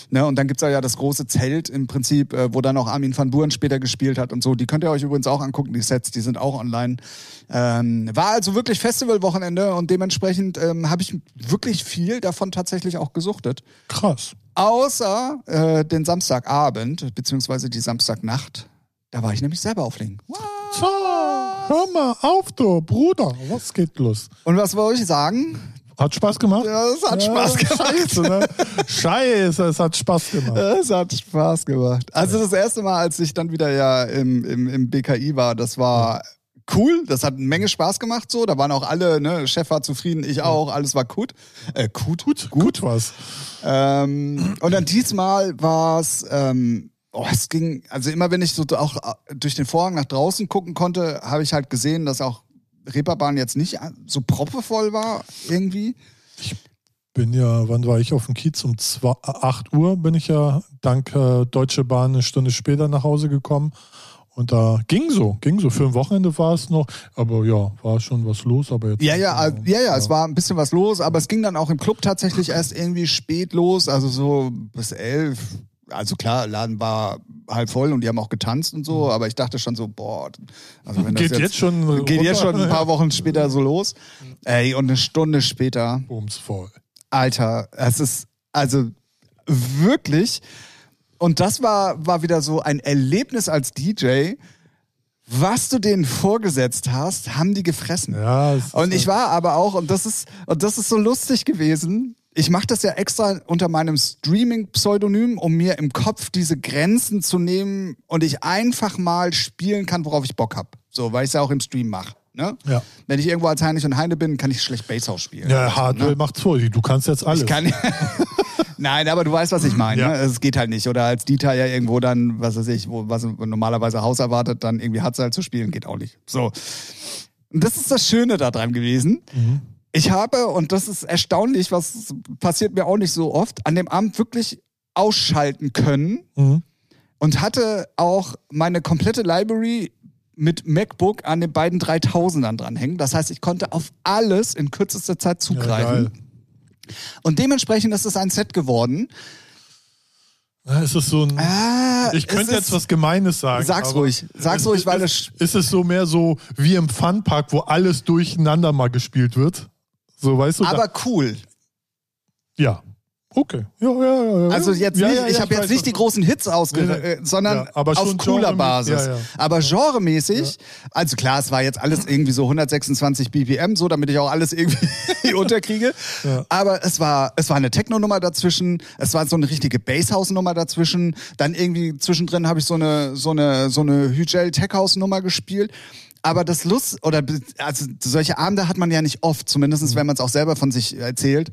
ne, und dann gibt's ja das große Zelt im Prinzip, äh, wo dann auch Armin van Buren später gespielt hat und so. Die könnt ihr euch übrigens auch angucken, die Sets, die sind auch online. Ähm, war also wirklich Festivalwochenende und dementsprechend ähm, habe ich wirklich viel davon tatsächlich auch gesuchtet. Krass. Außer äh, den Samstagabend, beziehungsweise die Samstagnacht. Da war ich nämlich selber auflegen. What? So, hör mal auf, du Bruder. Was geht los? Und was wollte ich sagen? Hat Spaß gemacht? Ja, es hat ja, Spaß gemacht. Scheiße, ne? Scheiße, es hat Spaß gemacht. Es hat Spaß gemacht. Also das erste Mal, als ich dann wieder ja im, im, im BKI war, das war cool. Das hat eine Menge Spaß gemacht so. Da waren auch alle, ne, Chef war zufrieden, ich auch, alles war gut. Äh, gut, gut, gut was. Ähm, und dann diesmal war es ähm, Oh, es ging, also immer wenn ich so auch äh, durch den Vorhang nach draußen gucken konnte, habe ich halt gesehen, dass auch Reeperbahn jetzt nicht so proppevoll war irgendwie. Ich bin ja, wann war ich auf dem Kiez? Um 2, 8 Uhr bin ich ja dank äh, Deutsche Bahn eine Stunde später nach Hause gekommen. Und da ging so, ging so. Für ein Wochenende war es noch, aber ja, war schon was los. Aber jetzt ja, ja, ja, ja, ja, es war ein bisschen was los, aber es ging dann auch im Club tatsächlich erst irgendwie spät los, also so bis elf, also klar, Laden war halb voll und die haben auch getanzt und so, mhm. aber ich dachte schon so, boah, also wenn geht das jetzt, jetzt schon geht runter? jetzt schon ein paar Wochen später so los. Ey, und eine Stunde später. Bums voll. Alter, es ist also wirklich. Und das war, war wieder so ein Erlebnis als DJ. Was du denen vorgesetzt hast, haben die gefressen. Ja, und ich war aber auch, und das ist, und das ist so lustig gewesen, ich mache das ja extra unter meinem Streaming-Pseudonym, um mir im Kopf diese Grenzen zu nehmen und ich einfach mal spielen kann, worauf ich Bock habe. So, weil ich es ja auch im Stream mache. Ne? Ja. Wenn ich irgendwo als Heinrich und Heine bin, kann ich schlecht Basshouse spielen. Ja, Hardwell macht's vor. Du kannst jetzt alles. Ich kann. Nein, aber du weißt, was ich meine. Ja. Ne? Es geht halt nicht. Oder als Dieter ja irgendwo dann, was weiß ich, wo, was normalerweise Haus erwartet, dann irgendwie Hatzal zu spielen, geht auch nicht. So. Und das ist das Schöne daran gewesen. Mhm. Ich habe, und das ist erstaunlich, was passiert mir auch nicht so oft, an dem Abend wirklich ausschalten können Mhm. und hatte auch meine komplette Library mit MacBook an den beiden 3000ern dranhängen. Das heißt, ich konnte auf alles in kürzester Zeit Ja, zugreifen. geil. und dementsprechend ist es ein Set geworden. Ja, Es ist so ein. Ah, ich es könnte ist- jetzt was Gemeines sagen. Sag's ruhig. Sag's es- ruhig, weil es, es- ist es so mehr so wie im Funpark, wo alles durcheinander mal gespielt wird. So, weißt du? da, Aber cool. ja. Okay. Ja, ja, ja, ja. Also jetzt ja, nicht, ja, ich habe jetzt nicht die großen Hits ausge, Nee, nee. äh, sondern auf cooler Basis. Aber genremäßig, also klar, es war jetzt alles irgendwie so 126 BPM, so damit ich auch alles irgendwie unterkriege. Aber es war, es war eine Techno-Nummer dazwischen, es war so eine richtige Basshouse-Nummer dazwischen. Dann irgendwie zwischendrin habe ich so eine, so eine, so eine Hügel Tech House-Nummer gespielt. Aber das Lust, oder also solche Abende hat man ja nicht oft, Mhm. zumindest wenn man es auch selber von sich erzählt.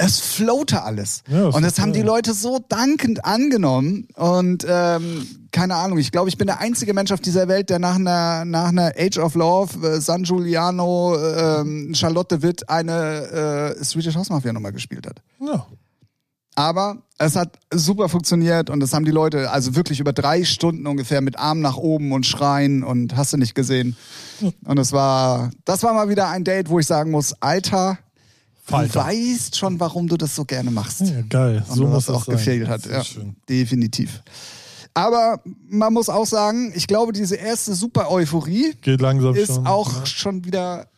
Es floate alles. Ja, das und das haben die geil. Leute so dankend angenommen. Und ähm, keine Ahnung, ich glaube, ich bin der einzige Mensch auf dieser Welt, der nach einer, nach einer Age of Love, äh, San Giuliano, ähm, Charlotte Witt eine äh, Swedish House Mafia Nummer gespielt hat. Ja. Aber es hat super funktioniert und das haben die Leute also wirklich über drei Stunden ungefähr mit Arm nach oben und Schreien und hast du nicht gesehen. Und es war, das war mal wieder ein Date, wo ich sagen muss, Alter, du Falter. weißt schon, warum du das so gerne machst. ja, geil. Und so was muss das auch sein. gefehlt hat. Das Ja, schön. definitiv. Aber man muss auch sagen, ich glaube, diese erste Super-Euphorie Geht langsam ist schon. auch Ja. schon wieder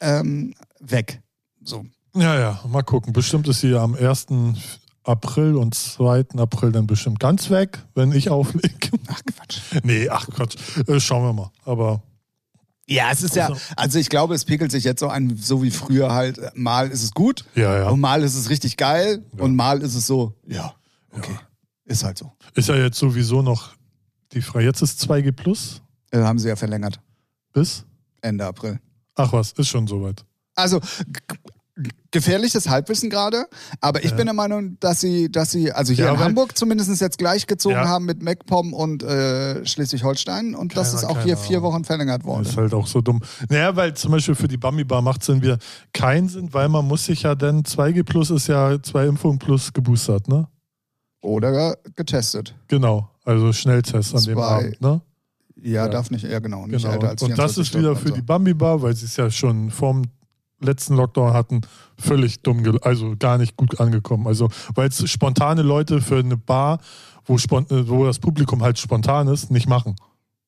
ähm, weg. So. Ja, ja, mal gucken. Bestimmt ist sie am 1. April und 2. April dann bestimmt ganz weg, wenn ich auflege. Ach Quatsch. nee, ach Quatsch. Äh, schauen wir mal. Aber Ja, es ist ja, Also- also ich glaube, es pegelt sich jetzt so ein, so wie früher halt. Mal ist es gut ja, ja. und mal ist es richtig geil Ja. und mal ist es so, ja, okay, ist halt so. Ist ja jetzt sowieso noch die Frage. Jetzt ist 2G Plus Äh, haben sie ja verlängert. bis. Ende April. Ach was, ist schon soweit. Also gefährliches Halbwissen gerade, aber ich Ja. bin der Meinung, dass sie, dass sie, also hier Ja, in Hamburg zumindest jetzt gleichgezogen Ja. haben mit MacPom und äh, Schleswig-Holstein und das Keiner- ist auch keine hier vier. Wochen verlängert worden. Ist halt auch so dumm. Naja, weil zum Beispiel für die Bambi Bar macht es wieder keinen Sinn, weil man muss sich ja dann 2G Plus ist ja zwei Impfungen plus geboostert, ne? Oder getestet. Genau. Also Schnelltest an dem Zwei. Abend, ne? Ja, darf nicht, ja genau, nicht Genau. älter als Und das 24 ist wieder für so. die Bambi Bar, weil sie es ja schon vorm letzten Lockdown hatten, völlig dumm, also gar nicht gut angekommen. Also, weil es spontane Leute für eine Bar, wo, wo das Publikum halt spontan ist, nicht machen.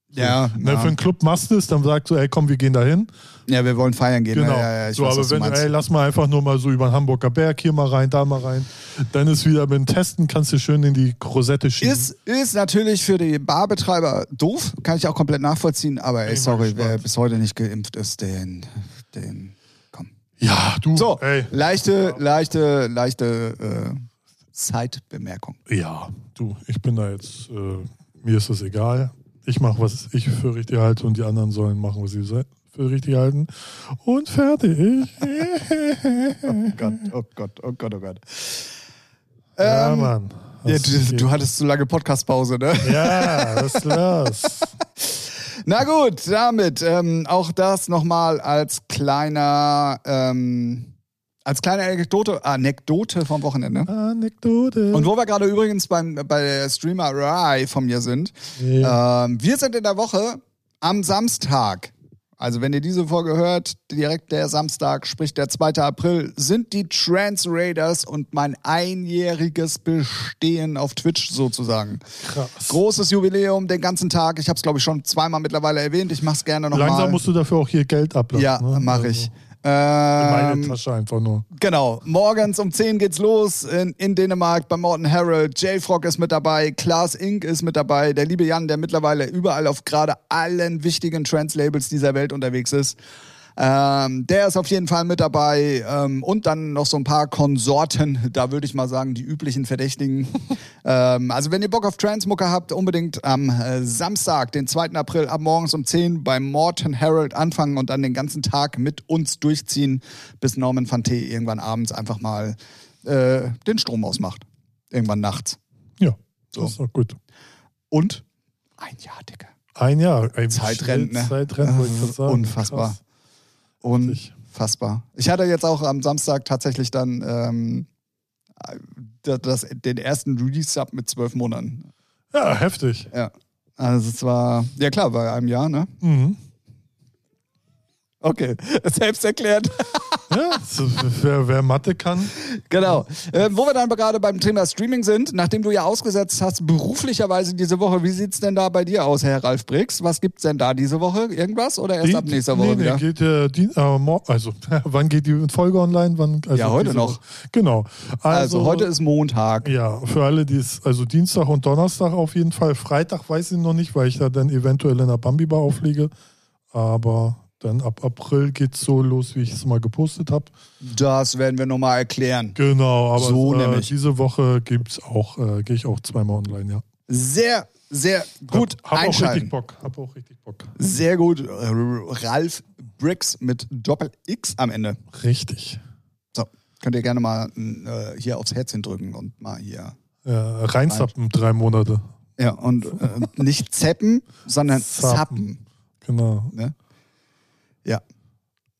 So. Ja, Ne, ja. Für einen Club machst du es, dann sagst du, ey, komm, wir gehen da hin. ja, wir wollen feiern gehen. Genau. Ja, ja, so, weiß, aber wenn du, ey, lass mal einfach nur mal so über den Hamburger Berg hier mal rein, da mal rein, dann ist wieder mit dem Testen, kannst du schön in die Rosette schieben. Ist, ist natürlich für die Barbetreiber doof, kann ich auch komplett nachvollziehen, aber ey, sorry, wer bis heute nicht geimpft ist, den, den. Ja, du, So, ey. leichte, leichte, leichte äh, Zeitbemerkung. Ja, du, ich bin da jetzt, äh, mir ist das egal. Ich mache, was ich für richtig halte und die anderen sollen machen, was sie für richtig halten. Und fertig. Oh Gott, oh Gott, oh Gott, oh Gott. ja, Ähm, Mann. Ja, du, du hattest zu lange Podcastpause, ne? ja, was ist los? Na gut, damit ähm, auch das nochmal als kleiner, ähm, als kleine Anekdote, Anekdote vom Wochenende. Anekdote. Und wo wir gerade übrigens beim, bei der Streamerei von mir sind, ja. ähm, wir sind in der Woche am Samstag. Also wenn ihr diese Folge hört, direkt der Samstag, sprich der 2. April, sind die Trans Raiders und mein einjähriges Bestehen auf Twitch sozusagen. Krass. Großes Jubiläum, den ganzen Tag. Ich habe es, glaube ich, schon zweimal mittlerweile erwähnt. Ich mache es gerne nochmal. Langsam musst du dafür auch hier Geld ablassen. Ja, ne? mache Also, In meine Ähm, Tasche einfach nur. Genau, morgens um 10 geht's los in, in Dänemark bei Morten Harold. J-Frog ist mit dabei, Klaas Inc. ist mit dabei, der liebe Jan, der mittlerweile überall auf gerade allen wichtigen Trans-Labels dieser Welt unterwegs ist. Ähm, der ist auf jeden Fall mit dabei. Ähm, und dann noch so ein paar Konsorten, da würde ich mal sagen, die üblichen Verdächtigen. ähm, also wenn ihr Bock auf Transmucker habt, unbedingt am äh, Samstag, den 2. April, ab morgens um 10 beim Morton Herald anfangen und dann den ganzen Tag mit uns durchziehen, bis Norman Fante irgendwann abends einfach mal äh, den Strom ausmacht. Irgendwann nachts. Ja, So. das ist doch gut. Und ein Jahr, Digga. Ein Jahr. Ey, wie Zeit schnell rennt, ne? Zeit rennt, wollte ich grad sagen. Unfassbar. Krass. Unfassbar. Ich hatte jetzt auch am Samstag tatsächlich dann ähm, das, den ersten Release-Sub mit zwölf Monaten. Ja, heftig. Ja. Also es war, ja klar, bei einem Jahr, ne? Mhm. Okay, selbst erklärt. Ja, so, wer, wer Mathe kann. genau. Äh, wo wir dann gerade beim Thema Streaming sind, nachdem du ja ausgesetzt hast, beruflicherweise diese Woche, wie sieht's denn da bei dir aus, Herr Ralf Briggs? Was gibt's denn da diese Woche? Irgendwas oder erst Die- ab nächster Woche nee, geht äh, die, äh, also wann geht die Folge online? Wann, also Ja, heute noch. Woche. Genau. also, heute ist Montag. Ja, für alle, die es, also Dienstag und Donnerstag auf jeden Fall. Freitag weiß ich noch nicht, weil ich da dann eventuell in der Bambi-Bar aufliege. Aber dann ab April geht's so los, wie ich es mal gepostet habe. Das werden wir nochmal erklären. Genau, aber So äh, nämlich. diese Woche gibt's auch, äh, gehe ich auch zweimal online, ja. Sehr, sehr gut Hab, hab auch richtig Bock. Hab auch richtig Bock. Sehr gut. Äh, Ralf Briggs mit Doppel X am Ende. Richtig. So, könnt ihr gerne mal äh, hier aufs Herzchen drücken und mal hier. Ja, reinzappen, drei Monate. Ja, und äh, nicht zeppen, sondern Zappen. zappen. Genau. Ne? Ja.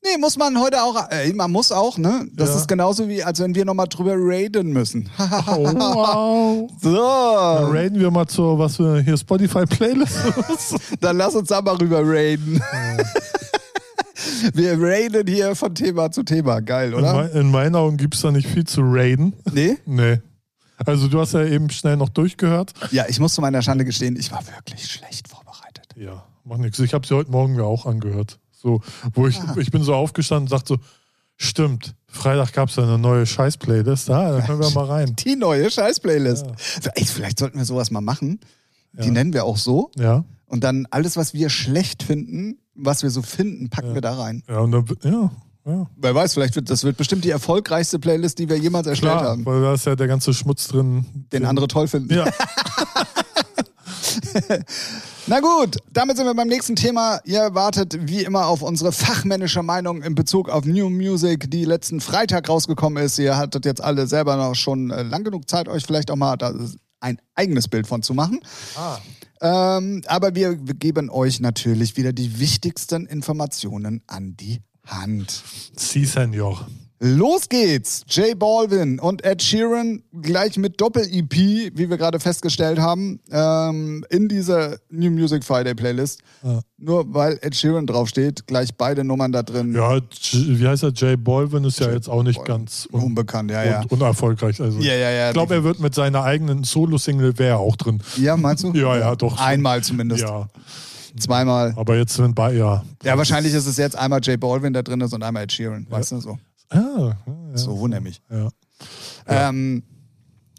Nee, muss man heute auch, äh, man muss auch, ne? Das Ja. ist genauso wie, als wenn wir nochmal drüber raiden müssen. Oh, wow. so, Dann raiden wir mal zur, was wir hier Spotify-Playlist. dann lass uns da mal rüber raiden. wir raiden hier von Thema zu Thema. Geil, in, oder? mein, in meinen Augen gibt's da nicht viel zu raiden. Nee? Nee. Also du hast ja eben schnell noch durchgehört. Ja, ich muss zu meiner Schande gestehen, ich war wirklich schlecht vorbereitet. Ja, mach nichts. Ich habe sie heute Morgen ja auch angehört. So, wo ich, ich bin so aufgestanden und sagte so, stimmt, Freitag gab es ja eine neue Scheiß-Playlist. Da, da können wir mal rein. Die neue Scheiß-Playlist. Ey, vielleicht sollten wir sowas mal machen. Die Ja. nennen wir auch so. Ja, Und dann alles, was wir schlecht finden, was wir so finden, packen wir da rein. ja, und dann, ja, ja. Wer weiß, vielleicht wird das wird bestimmt die erfolgreichste Playlist, die wir jemals erstellt Klar, haben. weil da ist ja der ganze Schmutz drin. Den andere toll finden. Ja, Na gut, damit sind wir beim nächsten Thema. Ihr wartet wie immer auf unsere fachmännische Meinung in Bezug auf New Music, die letzten Freitag rausgekommen ist. Ihr hattet jetzt alle selber noch schon äh, lang genug Zeit, euch vielleicht auch mal ein eigenes Bild von zu machen. Ähm, aber wir geben euch natürlich wieder die wichtigsten Informationen an die Hand. Sie, Senor. Los geht's! J Balvin und Ed Sheeran gleich mit Doppel-EP, wie wir gerade festgestellt haben, ähm, in dieser New Music Friday Playlist. Ja. Nur weil Ed Sheeran draufsteht, gleich beide Nummern da drin. Ja, wie heißt er? Jay Balvin ist ja Jay jetzt auch nicht Balvin. ganz un Unbekannt, ja, ja. und unerfolgreich. Also Ja, ja, ja. ich glaube, er wird mit seiner eigenen Solo-Single wäre auch drin. Ja, meinst du? Ja, ja, doch. Einmal zumindest. Ja, Zweimal. aber jetzt sind bei ja. Ja, wahrscheinlich ist es jetzt einmal J Balvin da drin ist und einmal Ed Sheeran. Weißt du so? Ah, ja, So nämlich. ja. Ähm,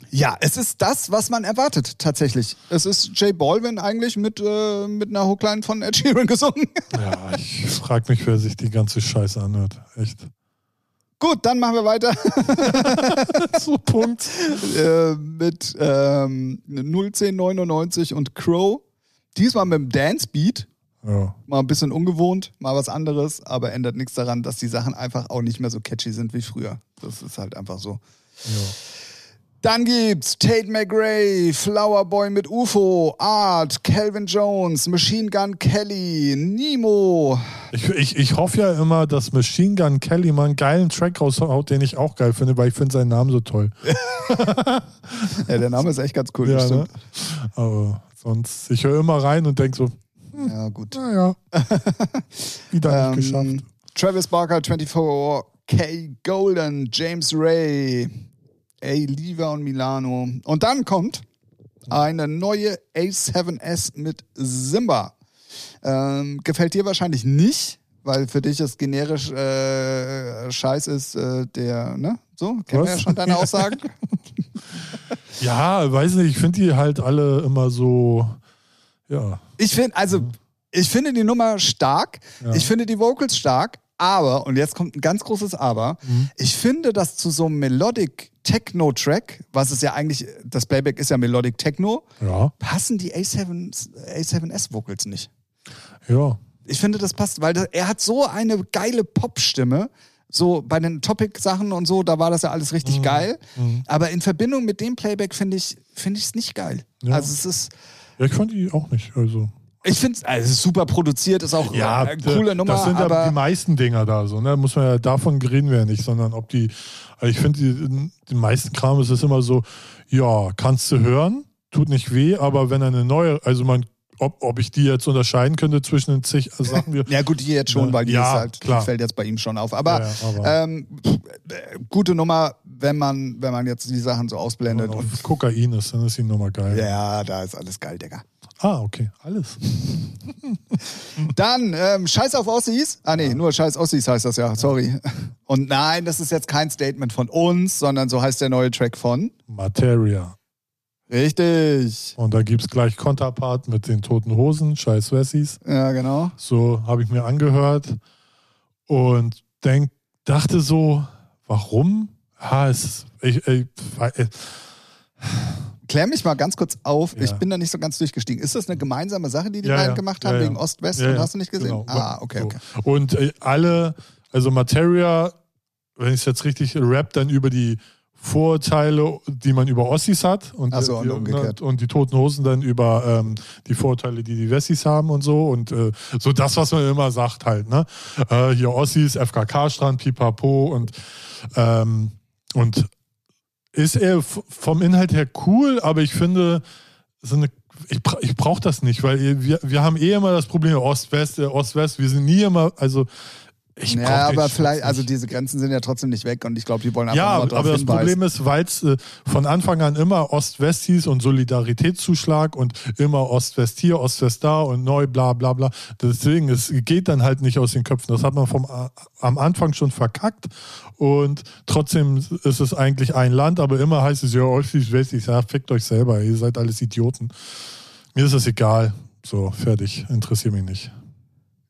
ja, es ist das, was man erwartet, tatsächlich. Es ist J Balvin eigentlich mit, äh, mit einer Hookline von Ed Sheeran gesungen. ja, ich frage mich, wer sich die ganze Scheiße anhört. Echt. Gut, dann machen wir weiter so, Punkt. äh, mit ähm, 01099 und Crow. Diesmal mit dem Dance Beat. Ja. Mal ein bisschen ungewohnt, mal was anderes, aber ändert nichts daran, dass die Sachen einfach auch nicht mehr so catchy sind wie früher. Das ist halt einfach so. ja. Dann gibt's Tate McRae, Flower Boy mit UFO, Art, Calvin Jones, Machine Gun Kelly, Nemo. Ich, ich, ich hoffe ja immer, dass Machine Gun Kelly mal einen geilen Track raushaut, den ich auch geil finde, weil ich finde seinen Namen so toll. Ja, der Name ist echt ganz cool, Ja, ne? Aber sonst, ich höre immer rein und denke so, Ja, gut. naja, wieder nicht Ähm, geschafft. Travis Barker 24, K. Golden, James Ray, A. Liva und Milano. Und dann kommt eine neue A7S mit Simba. Ähm, gefällt dir wahrscheinlich nicht, weil für dich es generisch äh, Scheiß ist, äh, der, ne? So, kennen wir ja schon deine Aussagen. Ja, weiß nicht, ich finde die halt alle immer so, ja. Ich finde, also, ich finde die Nummer stark. Ja. Ich finde die Vocals stark. Aber, und jetzt kommt ein ganz großes Aber, Mhm. ich finde, dass zu so einem Melodic Techno-Track, was ist ja eigentlich, das Playback ist ja Melodic Techno, Ja, passen die A7, A7S-Vocals nicht. ja. Ich finde, das passt, weil das, er hat so eine geile Popstimme. So bei den Topic-Sachen und so, da war das ja alles Mhm. richtig geil. Aber in Verbindung mit dem Playback finde ich finde ich es nicht geil. Ja. Also es ist, Ja, ich fand die auch nicht. Also. ich finde also es ist super produziert, ist auch Ja, äh, coole Nummer, das sind ja aber die meisten Dinger da so, ne? Muss man ja, davon reden wir ja nicht, sondern ob die, also ich finde, die, die meisten Kram ist es immer so, ja, kannst du hören, tut nicht weh, aber wenn eine neue, also man, ob, ob ich die jetzt unterscheiden könnte zwischen den zig Sachen, wir, ja gut, die jetzt schon, Ja, weil die ja, ist halt, klar. die fällt jetzt bei ihm schon auf. Aber, Ja, ja, aber- Ähm, äh, gute Nummer, wenn man, wenn man jetzt die Sachen so ausblendet. wenn Und, Kokain ist, dann ist die Nummer geil. ja, da ist alles geil, Digga. Ah, okay, alles. Dann, ähm, Scheiß auf Ossis. Ah, nee, nur Scheiß Ossis heißt das ja, sorry. Und nein, das ist jetzt kein Statement von uns, sondern so heißt der neue Track von. Materia. Richtig. Und da gibt es gleich Konterpart mit den toten Hosen, scheiß Wessis. Ja, genau. So habe ich mir angehört und denk, dachte so, warum? Ah, es ich, ich, ich, Klär mich mal ganz kurz auf. Ja. Ich bin da nicht so ganz durchgestiegen. Ist das eine gemeinsame Sache, die die Ja, beiden ja. gemacht haben, Ja, ja. wegen Ost-West? Ja, und ja. hast du nicht gesehen? Genau. Ah, okay, So. okay. Und äh, alle, also Materia, wenn ich es jetzt richtig rap, dann über die Vorurteile, die man über Ossis hat und, so, die, und und die Toten Hosen dann über ähm, die Vorurteile, die die Wessis haben und so und äh, so das, was man immer sagt halt, ne? Äh, hier Ossis, FKK-Strand, Pipapo und ähm, und ist er vom Inhalt her cool, aber ich finde, so eine, ich, ich brauche das nicht, weil wir, wir haben eh immer das Problem Ost-West, äh, Ost-West, wir sind nie immer, also ich Ja, aber vielleicht, also diese Grenzen sind ja trotzdem nicht weg und ich glaube, die wollen einfach ja, aber das hinweisen. Problem ist, weil es äh, von Anfang an immer Ost-West hieß und Solidaritätszuschlag und immer Ost-West hier, Ost-West da und neu, bla bla bla. Deswegen, es geht dann halt nicht aus den Köpfen. Das hat man vom A- am Anfang schon verkackt und trotzdem ist es eigentlich ein Land, aber immer heißt es ja Ostis, Westis, ja, fickt euch selber, ihr seid alles Idioten. Mir ist das egal. So, fertig. Interessiert mich nicht.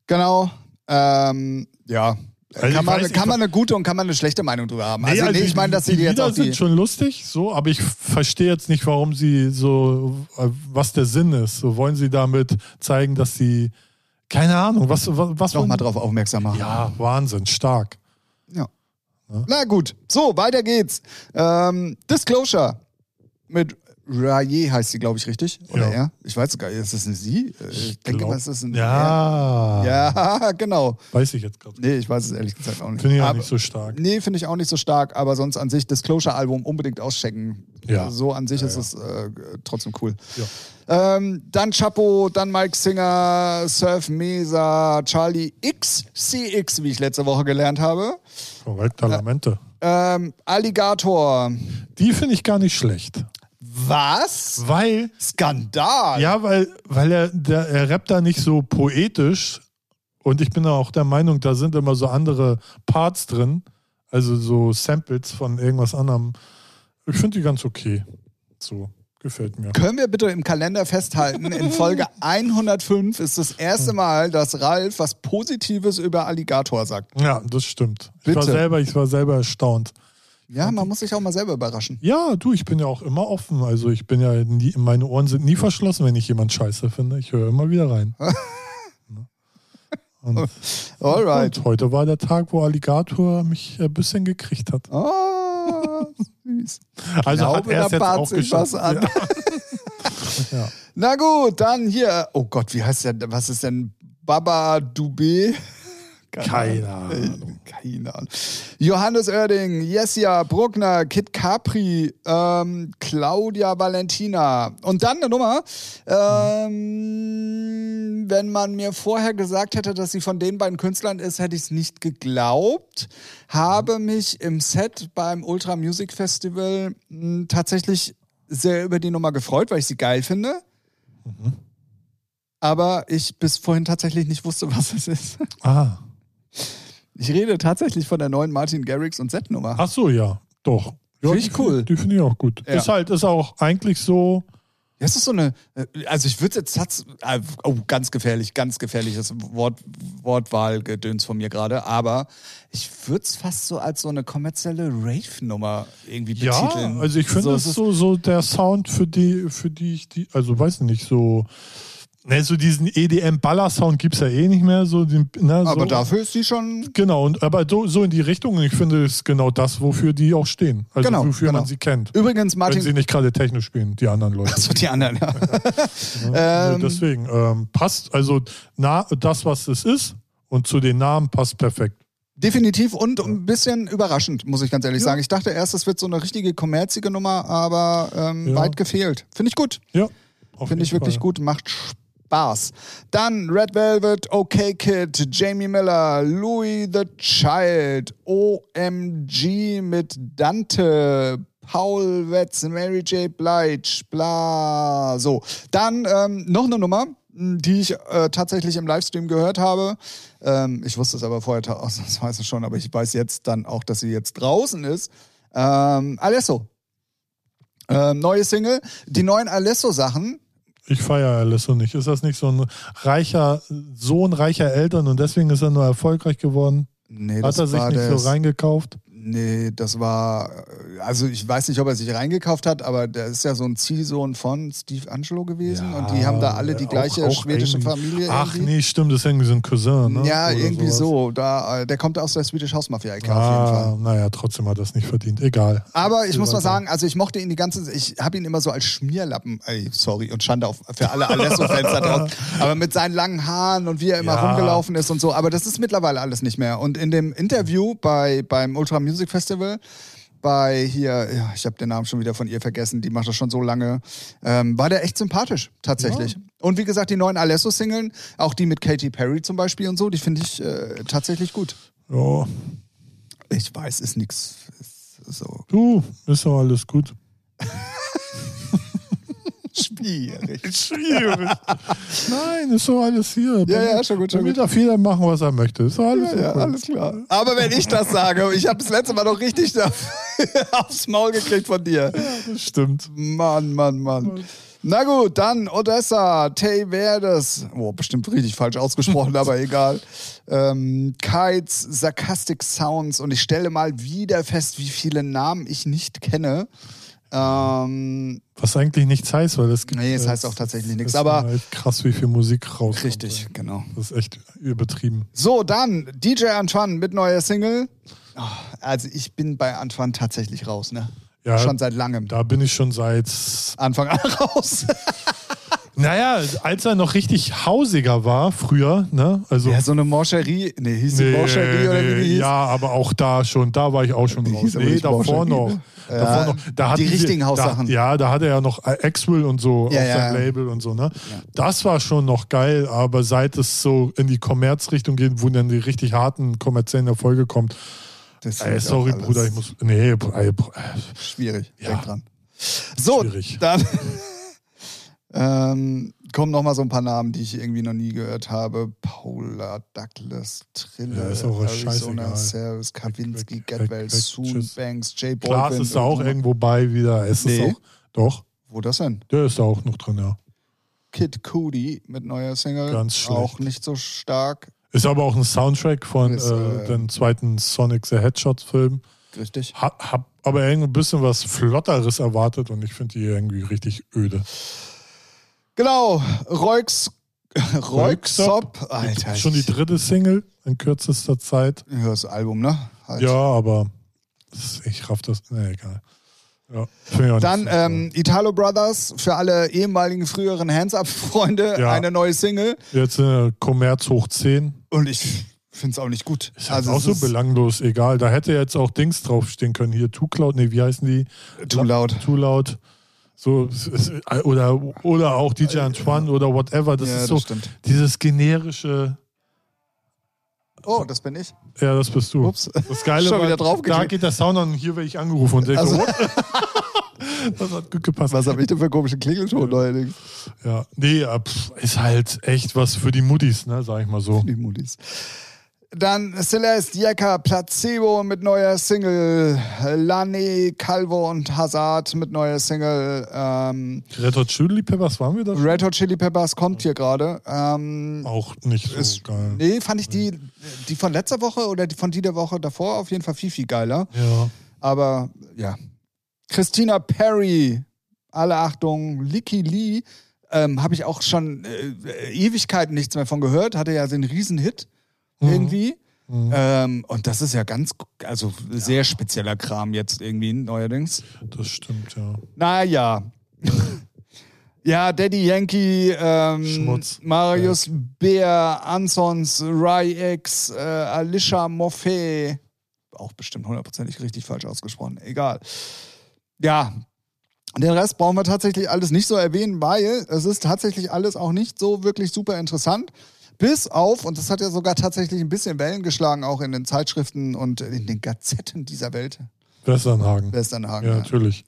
Genau. Ähm, ja. Also kann man, weiß, kann man eine gute und kann man eine schlechte Meinung drüber haben. Also, Nee, nee, ich meine, dass sie die jetzt Lieder auch die. sind schon lustig, so, aber ich verstehe jetzt nicht, warum sie so, äh, was der Sinn ist. So wollen sie damit zeigen, dass sie, keine Ahnung, was, was, was noch mal drauf aufmerksam machen. Ja, Wahnsinn, stark. Ja. Na gut, so, weiter geht's. Ähm, Disclosure mit Raye heißt sie, glaube ich, richtig? Oder Ja. er? Ich weiß gar nicht, ist das eine sie? Äh, Ich, denke glaub- mal, ist ein Ja, er. Ja, genau. weiß ich jetzt gerade. Nee, ich weiß es ehrlich gesagt auch nicht. Finde ich auch Aber- nicht so stark. Nee, finde ich auch nicht so stark, aber sonst an sich Disclosure-Album unbedingt auschecken. Ja. So an sich Ja, ist ja. es äh, trotzdem cool. Ja. Ähm, dann Chapo, dann Mike Singer, Surf Mesa, Charlie XCX, wie ich letzte Woche gelernt habe. Korrekte Lamente. Ähm, Alligator. Die finde ich gar nicht schlecht. Was? Weil, Skandal. ja, weil, weil er, der, er rappt da nicht so poetisch und ich bin auch der Meinung, da sind immer so andere Parts drin, also so Samples von irgendwas anderem. Ich finde die ganz okay. So, gefällt mir. Können wir bitte im Kalender festhalten, in Folge 105 ist das erste Mal, dass Ralf was Positives über Alligator sagt. Ja, das stimmt. Ich war selber, ich war selber erstaunt. Ja, man muss sich auch mal selber überraschen. Ja, du, ich bin ja auch immer offen. Also ich bin ja nie, meine Ohren sind nie verschlossen, wenn ich jemand scheiße finde. Ich höre immer wieder rein. Ne? und, Alright. und heute war der Tag, wo Alligator mich ein bisschen gekriegt hat. Oh, süß. Also glaube, hat er da auch sich was an. Ja. Ja. Na gut, dann hier. Oh Gott, wie heißt der? Was ist denn Baba Dubé? Keine Ahnung. Keine Ahnung. Johannes Oerding, Jessia Bruckner, Kit Capri, ähm, Claudia Valentina. Und dann eine Nummer. Ähm, wenn man mir vorher gesagt hätte, dass sie von den beiden Künstlern ist, hätte ich es nicht geglaubt. Habe mich im Set beim Ultra Music Festival mh, tatsächlich sehr über die Nummer gefreut, weil ich sie geil finde. Aber ich bis vorhin tatsächlich nicht wusste, was es ist. Ah. Ich rede tatsächlich von der neuen Martin Garrix und Z-Nummer. Ach so, ja, doch. Ja, Finde ich cool. Die finde ich auch gut. Ja. Ist halt, ist auch eigentlich so, Ja, es ist so eine, äh, also ich würde jetzt, hat's- äh, oh, ganz gefährlich, ganz gefährliches Wort, Wortwahlgedöns von mir gerade, aber ich würde es fast so als so eine kommerzielle Rave-Nummer irgendwie Ja, betiteln. also ich finde so, es ist so, so der Sound, für die, für die ich die, also weiß nicht, so, ne, so diesen EDM-Baller-Sound gibt es ja eh nicht mehr. So, den, ne, Aber so. dafür ist die schon, Genau, und aber so, so in die Richtung, und ich finde, es ist genau das, wofür die auch stehen. Also Genau, wofür genau. man sie kennt. übrigens Wenn Martin, sie nicht gerade Techno spielen, die anderen Leute. also die anderen, ja. Ja, ähm, Deswegen ähm, passt, also na, das, was es ist, und zu den Namen passt perfekt. Definitiv und ein bisschen überraschend, muss ich ganz ehrlich Ja. sagen. Ich dachte erst, es wird so eine richtige kommerzige Nummer, aber ähm, Ja. weit gefehlt. Finde ich gut. Ja. Finde ich wirklich Fall. gut, macht Spaß. Dann Red Velvet, OK Kid, Jamie Miller, Louis the Child, OMG mit Dante, Paul Wetz, Mary J. Blige, bla. So. Dann ähm, noch eine Nummer, die ich äh, tatsächlich im Livestream gehört habe. Ähm, ich wusste es aber vorher ta- ausnahmsweise schon, aber ich weiß jetzt dann auch, dass sie jetzt draußen ist. Ähm, Alesso. Ähm, neue Single. Die neuen Alesso-Sachen, Ich feiere Alesso nicht. Ist das nicht so ein reicher Sohn reicher Eltern und deswegen ist er nur erfolgreich geworden? Nee, Hat er sich nicht so reingekauft? Nee, das war, also ich weiß nicht, ob er sich reingekauft hat, aber der ist ja so ein Ziehsohn von Steve Angelo gewesen und die haben da alle die auch- gleiche auch schwedische irgendwie- Familie. Ach irgendwie. nee, stimmt, das ist irgendwie so ein Cousin, ne? Ja, Oder irgendwie sowas. so. Da, äh, der kommt aus der Swedish House Mafia Ecke auf jeden Ah, Fall. naja, trotzdem hat er es nicht verdient. Egal. Aber ich Viel muss mal sagen, also ich mochte ihn die ganze ich habe ihn immer so als Schmierlappen, ey, sorry, und Schande auf, für alle Alesso-Fans da draußen, aber mit seinen langen Haaren und wie er immer Ja. rumgelaufen ist und so, aber das ist mittlerweile alles nicht mehr. Und in dem Interview bei, beim Ultra Music Festival, bei hier, ja, ich habe den Namen schon wieder von ihr vergessen, die macht das schon so lange, ähm, war der echt sympathisch, tatsächlich. Und wie gesagt, die neuen Alesso-Singeln, auch die mit Katy Perry zum Beispiel und so, die finde ich äh, tatsächlich gut. Ja, Ich weiß, ist nix. Ist so du, ist doch alles gut. schwierig. Schwierig. Nein, ist doch alles hier. Ja, ja, schon gut, schon gut. darf jeder machen, was er möchte. Ist doch alles Ja, okay. alles klar. Aber wenn ich das sage, ich habe das letzte Mal noch richtig aufs Maul gekriegt von dir. Das stimmt. Mann, Mann, Mann. Na gut, dann Odessa, Tay Verdes. Oh, bestimmt richtig falsch ausgesprochen, aber egal. Ähm, Kites, Sarcastic Sounds. Und ich stelle mal wieder fest, wie viele Namen ich nicht kenne. Ähm, Was eigentlich nichts heißt, weil es gibt. Nee, es heißt auch tatsächlich nichts, aber- Halt krass, wie viel Musik rauskommt. richtig, genau. Das ist echt übertrieben. So, dann DJ Antoine mit neuer Single. Oh, also ich bin bei Antoine tatsächlich raus, ne? Ja, Schon seit langem. da bin ich schon seit. Anfang an raus. Naja, als er noch richtig hausiger war, früher, ne? Also. ja, so eine Morcherie. Nee, hieß die Morcherie oder wie die hieß? ja, aber auch da schon, da war ich auch schon Die raus. Nee, davor noch. ne? Ja, noch. Da die richtigen Haussachen. Da, ja, da hatte er ja noch Axwell und so Ja, auf ja. seinem Label und so, ne? Das war schon noch geil, aber seit es so in die Kommerzrichtung geht, wo dann die richtig harten kommerziellen Erfolge kommt, Das ey, sorry, Bruder, ich muss. Nee, ey, äh, Schwierig, Ja. denk dran. So, Schwierig. dann ähm, kommen noch mal so ein paar Namen, die ich irgendwie noch nie gehört habe. Paula, Douglas, Trille, Ja, ist auch Arizona. Service, Kavinsky, weg, Soon. Banks, Jay Baldwin. Klaas ist da auch irgendwo- bei wieder. Es Nee. ist auch. Doch, Wo das denn? der ist da auch noch drin, ja. Kid Cudi mit neuer Single. Ganz schlecht. Auch nicht so stark. Ist aber auch ein Soundtrack von Ist, äh, äh, dem zweiten Sonic the Hedgehog-Film. Richtig. Hab, hab aber irgendwie ein bisschen was Flotteres erwartet und ich finde die irgendwie richtig öde. Genau. Reuks. Reuksop. Alter. Schon die dritte Single in kürzester Zeit. Ja, das Album, ne? Halt. Ja, aber ich raff das. Nee, egal. Ja, Dann so ähm, Italo Brothers, für alle ehemaligen früheren Hands-Up-Freunde, Ja. eine neue Single. Jetzt äh, Kommerz hoch 10. Und ich finde es auch nicht gut. Ist also auch so belanglos, egal. Da hätte jetzt auch Dings draufstehen können. Hier, Too Cloud, nee, wie heißen die? Too Loud. Too Loud. So, oder, oder auch DJ Antoine oder whatever. Das ja, ist das so stimmt. dieses generische. Oh, das bin ich. Ja, das bist du. Ups. Das Geile Schon war, wieder drauf da geht der Sound an und hier werde ich angerufen und denke, Also- das hat gut gepasst. Was habe ich denn für komische Klingelton neuerdings? Ja, nee, äh, ist halt echt was für die Muttis, ne, sag ich mal so. Die Mutis. Dann Celeste Jekka Placebo mit neuer Single. Lane, Calvo und Hazard mit neuer Single. Ähm, Red Hot Chili Peppers waren wir da? schon? Red Hot Chili Peppers kommt hier gerade. Ähm, Auch nicht so ist, geil. nee, fand ich die, die von letzter Woche oder die von die der Woche davor auf jeden Fall viel, viel geiler. Ja. Aber ja. Christina Perry, alle Achtung, Licky Lee, ähm, habe ich auch schon äh, Ewigkeiten nichts mehr von gehört. Hatte ja den Riesenhit irgendwie. Ähm, und das ist ja ganz, also sehr spezieller Kram jetzt irgendwie neuerdings. Das stimmt, ja. Naja. ja, Daddy Yankee, ähm. Marius Bär, Ansons, Rai X, äh, Alicia Moffat. Auch bestimmt hundertprozentig richtig falsch ausgesprochen. Egal. Ja. Den Rest brauchen wir tatsächlich alles nicht so erwähnen, weil es ist tatsächlich alles auch nicht so wirklich super interessant. Bis auf, und das hat ja sogar tatsächlich ein bisschen Wellen geschlagen, auch in den Zeitschriften und in den Gazetten dieser Welt. Westernhagen. Westernhagen. Ja, natürlich.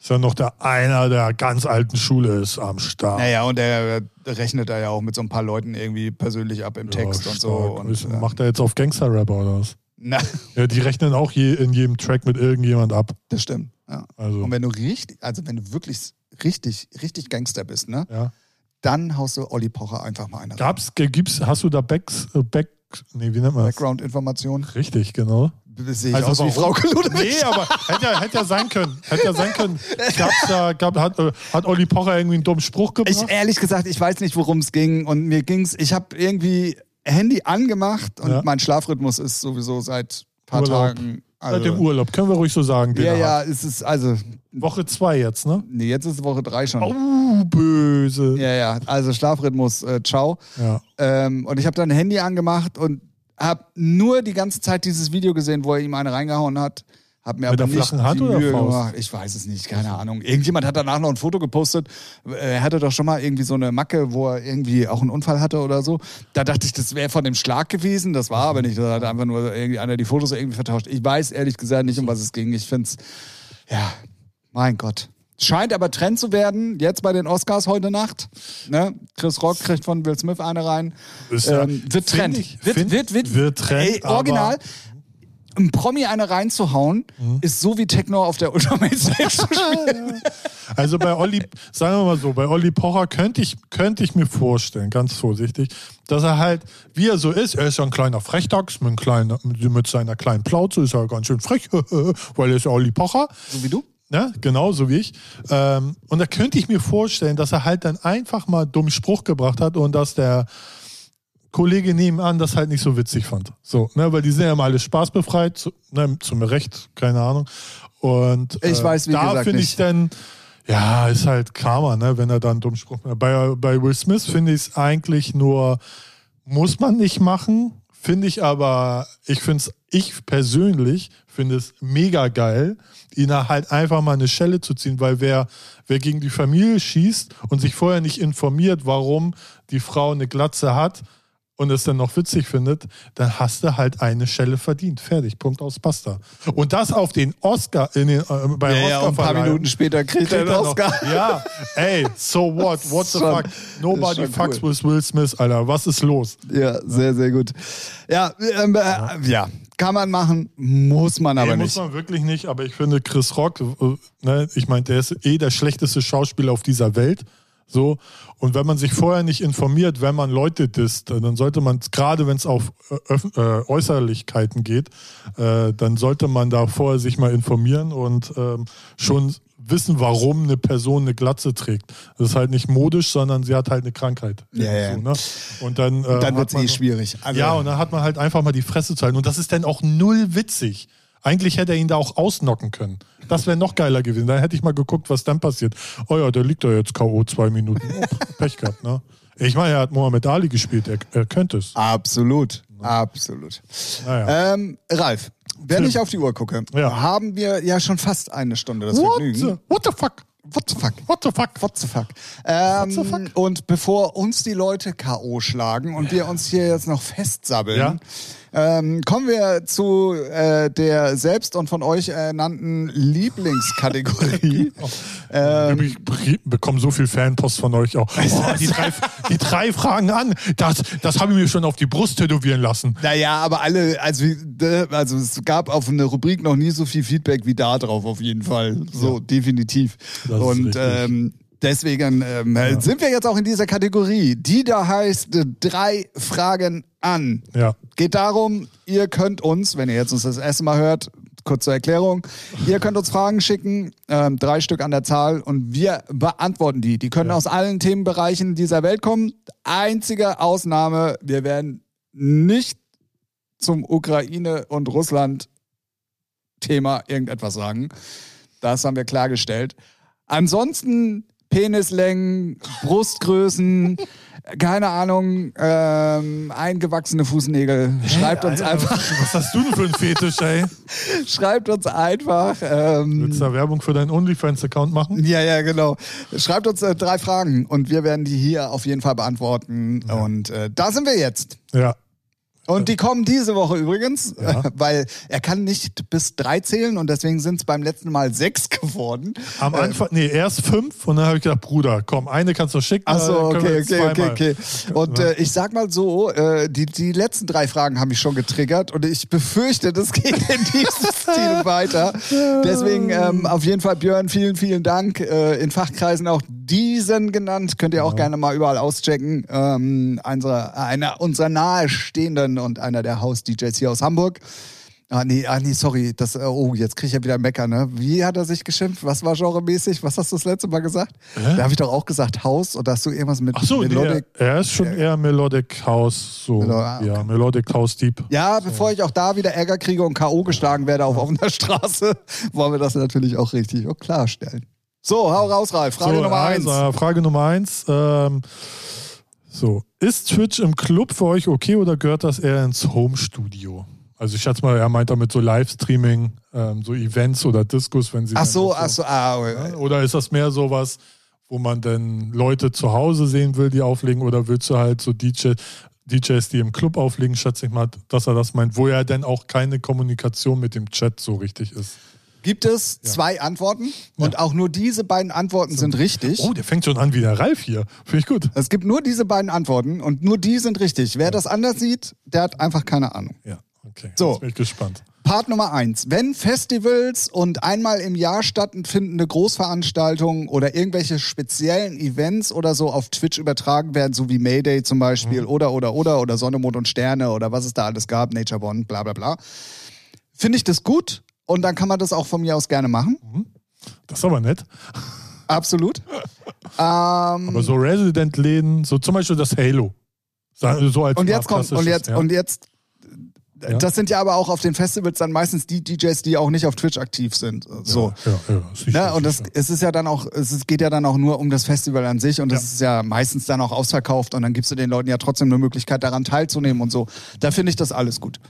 Ist ja noch der einer der ganz alten Schule ist am Start. Naja, und er rechnet da ja auch mit so ein paar Leuten irgendwie persönlich ab im Text Ja, und so. stark. Und, äh, Macht er jetzt auf Gangster-Rapper oder was? na, Ja, die rechnen auch je, in jedem Track mit irgendjemand ab. das stimmt. Ja. Also, Und wenn du richtig, also wenn du wirklich richtig, richtig Gangster bist, ne, ja. Dann haust du Olli Pocher einfach mal eine Gab's, gibt's, hast du da Backs, äh, Back, nee, wie nennt man das? Background-Information. Richtig, genau. Sehe ich aus wie? Frau Ludwig. Nee, aber hätte ja, hätte ja sein können. Hätte ja sein können. Gab's da, gab, hat, äh, hat Olli Pocher irgendwie einen dummen Spruch Ich gebracht? ehrlich gesagt, ich weiß nicht, worum es ging. Und mir ging's, ich habe irgendwie Handy angemacht und Ja. mein Schlafrhythmus ist sowieso seit ein paar Urlaub. Tagen. Also, Seit dem Urlaub, können wir ruhig so sagen. Ja, ja, es ist also. Woche zwei jetzt, ne? Nee, jetzt ist Woche drei schon. Oh, böse. Ja, ja, also Schlafrhythmus, äh, ciao. Ja. Ähm, und ich habe dann Handy angemacht und habe nur die ganze Zeit dieses Video gesehen, wo er ihm eine reingehauen hat. Hab mir Mit aber der nicht flachen Hand oder Mühe Faust? gemacht. Ich weiß es nicht, keine Ahnung. Irgendjemand hat danach noch ein Foto gepostet. Er hatte doch schon mal irgendwie so eine Macke, wo er irgendwie auch einen Unfall hatte oder so. Da dachte ich, das wäre von dem Schlag gewesen. Das war aber nicht. Da hat einfach nur irgendwie einer die Fotos irgendwie vertauscht. Ich weiß ehrlich gesagt nicht, um was es ging. Ich finde es, ja, mein Gott. Scheint aber Trend zu werden, jetzt bei den Oscars heute Nacht. Ne? Chris Rock kriegt von Will Smith eine rein. Ähm, wird Trend. ich- wird, wird, wird, wird Trend, Ey, original. Ein Promi eine reinzuhauen, ist so wie Techno auf der Ultimate Stage zu spielen. Also bei Olli, sagen wir mal so, bei Olli Pocher könnte ich, könnte ich mir vorstellen, ganz vorsichtig, dass er halt, wie er so ist, er ist ja ein kleiner Frechdachs mit, einem kleinen, mit seiner kleinen Plauze, ist er ganz schön frech, weil er ist ja Olli Pocher. So wie du? Ne? Genau, so wie ich. Ähm, und da könnte ich mir vorstellen, dass er halt dann einfach mal dummen Spruch gebracht hat und dass der Kollege nebenan das halt nicht so witzig fand. So, ne? Weil die sind ja immer alle spaßbefreit, zu, ne? zum Recht, keine Ahnung. Und äh, Ich weiß, wie da finde ich dann, ja, ist halt Karma, ne? wenn er dann Spruch macht. Bei, bei Will Smith finde ich es eigentlich nur, muss man nicht machen, finde ich aber, ich finde es, ich persönlich finde es mega geil, ihn halt einfach mal eine Schelle zu ziehen, weil wer, wer gegen die Familie schießt und sich vorher nicht informiert, warum die Frau eine Glatze hat und es dann noch witzig findet, dann hast du halt eine Schelle verdient. Fertig, Punkt aus, basta. Und das auf den Oscar, in den, äh, bei Ja, ja, und ein paar Minuten später kriegt er den er noch- Oscar. Ja, ey, so what? What the Schon- fuck? Nobody fucks cool. with Will Smith, Alter. Was ist los? Ja, sehr, sehr gut. Ja, ähm, äh, ja, kann man machen, muss man aber nee, nicht. muss man wirklich nicht, aber ich finde Chris Rock, äh, ne, ich meine, der ist eh der schlechteste Schauspieler auf dieser Welt. So, und wenn man sich vorher nicht informiert, wenn man Leute disst, äh, dann sollte man, gerade wenn es auf äh, äh, Äußerlichkeiten geht, äh, dann sollte man da vorher sich mal informieren und ähm, schon wissen, warum eine Person eine Glatze trägt. Das ist halt nicht modisch, sondern sie hat halt eine Krankheit. Ja, ja. So, ne? Und dann, äh, Dann wird es eh schwierig. Also, ja, und dann hat man halt einfach mal die Fresse zu halten. Und das ist dann auch null witzig. Eigentlich hätte er ihn da auch ausnocken können. Das wäre noch geiler gewesen. Dann hätte ich mal geguckt, was dann passiert. Oh ja, der liegt da jetzt K.O. zwei Minuten. Oh, Pech gehabt, ne? Ich meine, er hat Mohammed Ali gespielt. Er, er könnte es. Absolut, absolut. Naja. Ähm, Ralf, wenn Tim. ich auf die Uhr gucke, Ja. haben wir ja schon fast eine Stunde das What Vergnügen. the, what the fuck? What the fuck? What the fuck? What the fuck? Ähm, the fuck? Und bevor uns die Leute K.O. schlagen und wir uns hier jetzt noch festsabbeln, Ja. Ähm, kommen wir zu äh, der selbst und von euch ernannten Lieblingskategorie. ähm, ich bekomme so viel Fanpost von euch auch. Oh, die, drei, die drei Fragen an, das, das habe ich mir schon auf die Brust tätowieren lassen. Naja, aber alle, also, ne, also es gab auf eine Rubrik noch nie so viel Feedback wie da drauf, auf jeden Fall. So, ja. definitiv. Das und ähm, Deswegen ähm, ja. sind wir jetzt auch in dieser Kategorie, die da heißt äh, drei Fragen an. Ja. Geht darum, ihr könnt uns, wenn ihr jetzt uns das erste Mal hört, kurz zur Erklärung, ihr könnt uns Fragen schicken, ähm, drei Stück an der Zahl und wir beantworten die. Die können ja. aus allen Themenbereichen dieser Welt kommen. Einzige Ausnahme, wir werden nicht zum Ukraine- und Russland-Thema irgendetwas sagen. Das haben wir klargestellt. Ansonsten Penislängen, Brustgrößen, keine Ahnung, ähm, eingewachsene Fußnägel. Schreibt hey, uns Alter, einfach. Was hast du denn für einen Fetisch, ey? Schreibt uns einfach. Ähm, Willst du da Werbung für deinen OnlyFans-Account machen? Ja, ja, genau. Schreibt uns äh, drei Fragen und wir werden die hier auf jeden Fall beantworten. Ja. Und äh, da sind wir jetzt. Ja. Und die kommen diese Woche übrigens, ja. weil er kann nicht bis drei zählen und deswegen sind es beim letzten Mal sechs geworden. Am Anfang, nee, erst fünf und dann habe ich gedacht, Bruder, komm, eine kannst du schicken. Achso, okay, okay, okay, okay. Und äh, ich sag mal so, äh, die, die letzten drei Fragen haben mich schon getriggert und ich befürchte, das geht in diesem Stil weiter. Deswegen ähm, auf jeden Fall, Björn, vielen, vielen Dank. Äh, in Fachkreisen auch diesen genannt, könnt ihr auch ja. gerne mal überall auschecken. Ähm, einer, einer unserer nahestehenden und einer der Haus-DJs hier aus Hamburg. Ah nee, ah, nee, sorry. Das, äh, oh, jetzt kriege ich ja wieder Mecker, ne? Wie hat er sich geschimpft? Was war genremäßig? Was hast du das letzte Mal gesagt? Hä? Da habe ich doch auch gesagt Haus oder hast du irgendwas mit Ach so, Melodic? Nee, er ist schon eher Melodic House, so. Melo ah, okay. Ja, Melodic House Deep. Ja, bevor ich auch da wieder Ärger kriege und K.O. geschlagen werde auf offener Straße, wollen wir das natürlich auch richtig auch klarstellen. So, hau raus, Ralf. Frage so, Nummer eins. Also, Frage Nummer eins. Ähm, so, ist Twitch im Club für euch okay oder gehört das eher ins Home-Studio? Also ich schätze mal, er meint damit so Livestreaming, ähm, so Events oder Discos, wenn sie. Ach so, ach so, ah, okay. Oder ist das mehr sowas, wo man denn Leute zu Hause sehen will, die auflegen, oder willst du halt so DJ, DJs, die im Club auflegen, schätze ich mal, dass er das meint, wo ja dann auch keine Kommunikation mit dem Chat so richtig ist gibt es ja. zwei Antworten und ja. auch nur diese beiden Antworten so. sind richtig. Oh, der fängt schon an wie der Ralf hier. Finde ich gut. Es gibt nur diese beiden Antworten und nur die sind richtig. Wer ja. das anders sieht, der hat einfach keine Ahnung. Ja, okay. So. Jetzt bin ich gespannt. Part Nummer eins. Wenn Festivals und einmal im Jahr stattfindende Großveranstaltungen oder irgendwelche speziellen Events oder so auf Twitch übertragen werden, so wie Mayday zum Beispiel mhm. oder, oder, oder, oder Sonne, Mond und Sterne oder was es da alles gab, Nature Bond, bla, bla, bla. Finde ich das gut? Und dann kann man das auch von mir aus gerne machen. Mhm. Das ist aber nett. Absolut. ähm, aber so Resident-Läden, so zum Beispiel das Halo. So als und jetzt kommt, und jetzt, ja. und jetzt ja. Das sind ja aber auch auf den Festivals dann meistens die DJs, die auch nicht auf Twitch aktiv sind. So. Ja, ja. Sicher, ja und das, es ist ja dann auch, es geht ja dann auch nur um das Festival an sich und das ist ja meistens dann auch ausverkauft und dann gibst du den Leuten ja trotzdem eine Möglichkeit, daran teilzunehmen und so. Da finde ich das alles gut.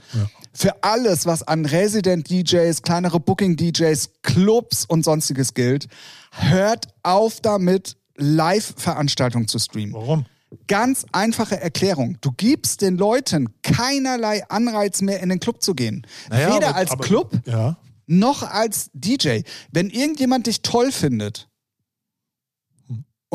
Für alles, was an Resident DJs, kleinere Booking DJs, Clubs und sonstiges gilt, hört auf damit, Live-Veranstaltungen zu streamen. Warum? Ganz einfache Erklärung. Du gibst den Leuten keinerlei Anreiz mehr in den Club zu gehen. Naja, Weder aber, als aber, Club ja. noch als DJ. Wenn irgendjemand dich toll findet,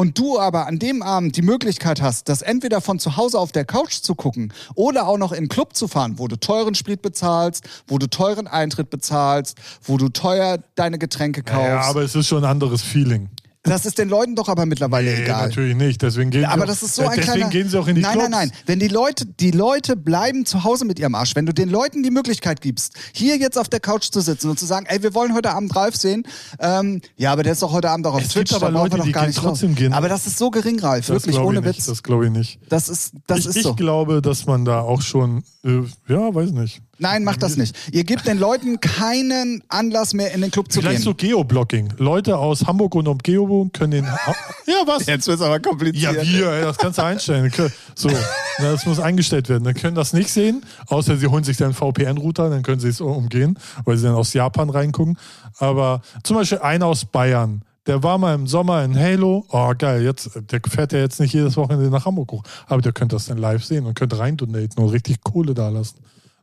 und du aber an dem Abend die Möglichkeit hast, das entweder von zu Hause auf der Couch zu gucken oder auch noch in den Club zu fahren, wo du teuren Sprit bezahlst, wo du teuren Eintritt bezahlst, wo du teuer deine Getränke kaufst. Ja, aber es ist schon ein anderes Feeling. Das ist den Leuten doch aber mittlerweile nee, egal. natürlich nicht. Deswegen gehen, aber sie, das ist so ein deswegen kleiner, gehen sie auch in die Nein, Clubs. nein, nein. Wenn die Leute, die Leute bleiben zu Hause mit ihrem Arsch. Wenn du den Leuten die Möglichkeit gibst, hier jetzt auf der Couch zu sitzen und zu sagen, ey, wir wollen heute Abend Ralf sehen. Ähm, ja, aber der ist doch heute Abend auch auf es Twitch. Aber Leute, die gehen trotzdem gehen. Aber das ist so gering, Ralf. Das wirklich, ohne Witz. Das glaube ich nicht. Das ist, das ich, ist so. Ich glaube, dass man da auch schon, äh, ja, weiß nicht. Nein, macht das nicht. Ihr gebt den Leuten keinen Anlass mehr in den Club zu Vielleicht gehen. Vielleicht so Geoblocking. Leute aus Hamburg und Umgebung können den. ja, was? Jetzt wird es aber kompliziert. Ja, wir, das kannst du einstellen. So, das muss eingestellt werden. Dann können das nicht sehen, außer sie holen sich dann VPN-Router, dann können sie es umgehen, weil sie dann aus Japan reingucken. Aber zum Beispiel einer aus Bayern. Der war mal im Sommer in Halo. Oh, geil, jetzt, der fährt ja jetzt nicht jedes Wochenende nach Hamburg hoch. Aber der könnte das dann live sehen und könnte rein donaten und richtig Kohle da lassen.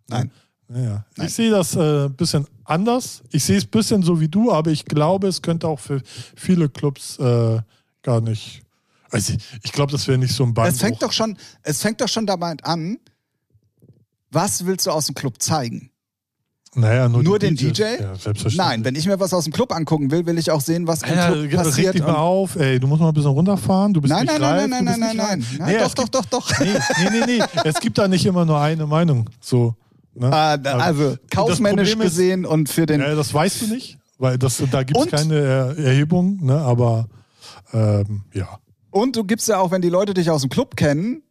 Nein. Ja, ja. Nein. Ich sehe das ein äh, bisschen anders. Ich sehe es ein bisschen so wie du, aber ich glaube, es könnte auch für viele Clubs äh, gar nicht. Also ich, glaube, das wäre nicht so ein Beinbruch. Es fängt doch schon, es fängt doch schon dabei an, was willst du aus dem Club zeigen? Naja, nur, Nur den DJs. DJ? Ja. Nein, wenn ich mir was aus dem Club angucken will, will ich auch sehen, was im Ja, Club reg passiert. dich mal auf, ey, du musst mal ein bisschen runterfahren. Du bist Nein, nicht nein, nein, reif, nein, nein, bist nein, nicht nein, reif. nein. Nee, doch, es doch, gibt, doch, doch. Nee, nee, nee, nee. Es gibt da nicht immer nur eine Meinung. So. Ne? Ah, also Das kaufmännisch ist- gesehen und für den. Ja, das weißt du nicht, weil das, da gibt es keine Er Erhebung, ne? aber ähm, ja. Und du gibst ja auch, wenn die Leute dich aus dem Club kennen,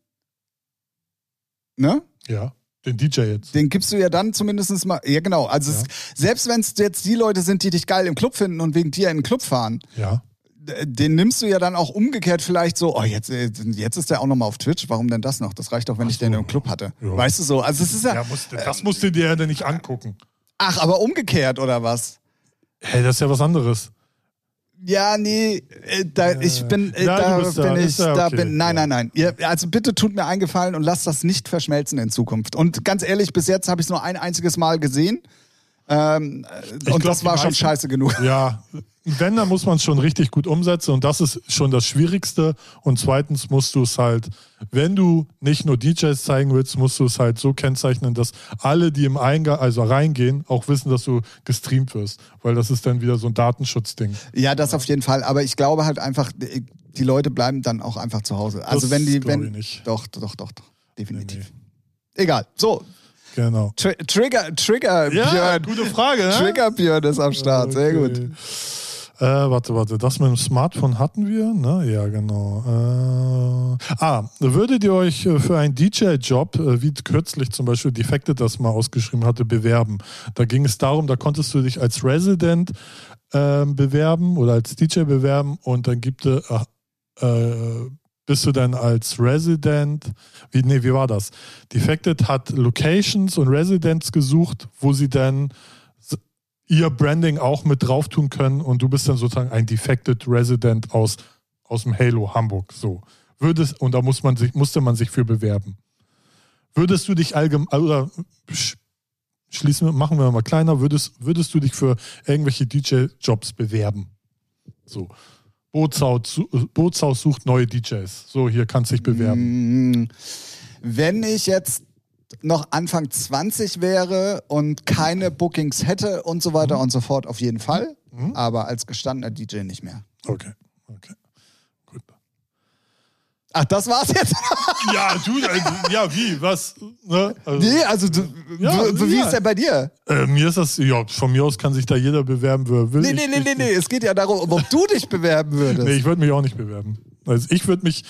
ne? Ja, den DJ jetzt. Den gibst du ja dann zumindest mal. Ja, genau. Also Ja. Es, selbst wenn es jetzt die Leute sind, die dich geil im Club finden und wegen dir in den Club fahren, Ja. Den nimmst du ja dann auch umgekehrt vielleicht so, oh, jetzt, äh, jetzt ist der auch nochmal auf Twitch, warum denn das noch? Das reicht doch, wenn ich den im Club hatte. Ja. Weißt du so? Also es ist ja. ja musste, das musst du dir ja nicht angucken. Ach, aber umgekehrt oder was? Hey, das ist ja was anderes. Ja, nee, äh, da, ich bin, äh, da bist da, bin ich, ja da okay, bin, nein, nein, nein. Ihr, also bitte tut mir einen Gefallen und lasst das nicht verschmelzen in Zukunft. Und ganz ehrlich, bis jetzt habe ich es nur ein einziges Mal gesehen. Ähm, äh, und glaub, das war schon scheiße genug. Ja, wenn, dann muss man es schon richtig gut umsetzen und das ist schon das Schwierigste. Und zweitens musst du es halt, wenn du nicht nur DJs zeigen willst, musst du es halt so kennzeichnen, dass alle, die im Eingang, also reingehen, auch wissen, dass du gestreamt wirst. Weil das ist dann wieder so ein Datenschutzding. Ja, das auf jeden Fall. Aber ich glaube halt einfach, die Leute bleiben dann auch einfach zu Hause. Also Das wenn die, glaube wenn, ich nicht. doch, doch, doch, doch, definitiv. Egal. So, Genau. Tri Trigger, Trigger, Ja, Björn. gute Frage. Ne? Trigger Björn ist am Start. Sehr Okay. gut. Äh, warte, warte. Das mit dem Smartphone hatten wir, ne? Ja, genau. Äh, ah, würdet ihr euch äh, für einen DJ-Job, äh, wie kürzlich zum Beispiel Defected das mal ausgeschrieben hatte, bewerben? Da ging es darum, da konntest du dich als Resident ähm, bewerben oder als DJ bewerben und dann gibt es, äh, äh, bist du dann als Resident, wie, nee, wie war das? Defected hat Locations und Residents gesucht, wo sie dann ihr Branding auch mit drauf tun können und du bist dann sozusagen ein Defected Resident aus, aus dem Halo Hamburg. So. Würdest, und da muss man sich, musste man sich für bewerben. Würdest du dich allgemein, oder sch- schließen wir, machen wir mal kleiner, würdest, würdest du dich für irgendwelche DJ-Jobs bewerben? So. Bootshaus, su- Bootshaus sucht neue DJs. So, hier kannst du dich bewerben. Mm, Wenn ich jetzt noch Anfang 20 wäre und keine Bookings hätte und so Mhm. weiter und so fort, auf jeden Fall. Aber als gestandener DJ nicht mehr. Okay. Okay. Gut. Ach, das war's jetzt? Ja, du, äh, ja, wie, was? Ne? Also, nee, also du, Ja, w- wie ja. ist denn bei dir? Äh, mir ist das, ja, von mir aus kann sich da jeder bewerben, wer will. Nee, Ich- nee, nee, ich, nee, nee. Es geht ja darum, ob du dich bewerben würdest. Nee, ich würde mich auch nicht bewerben. Also ich würde mich,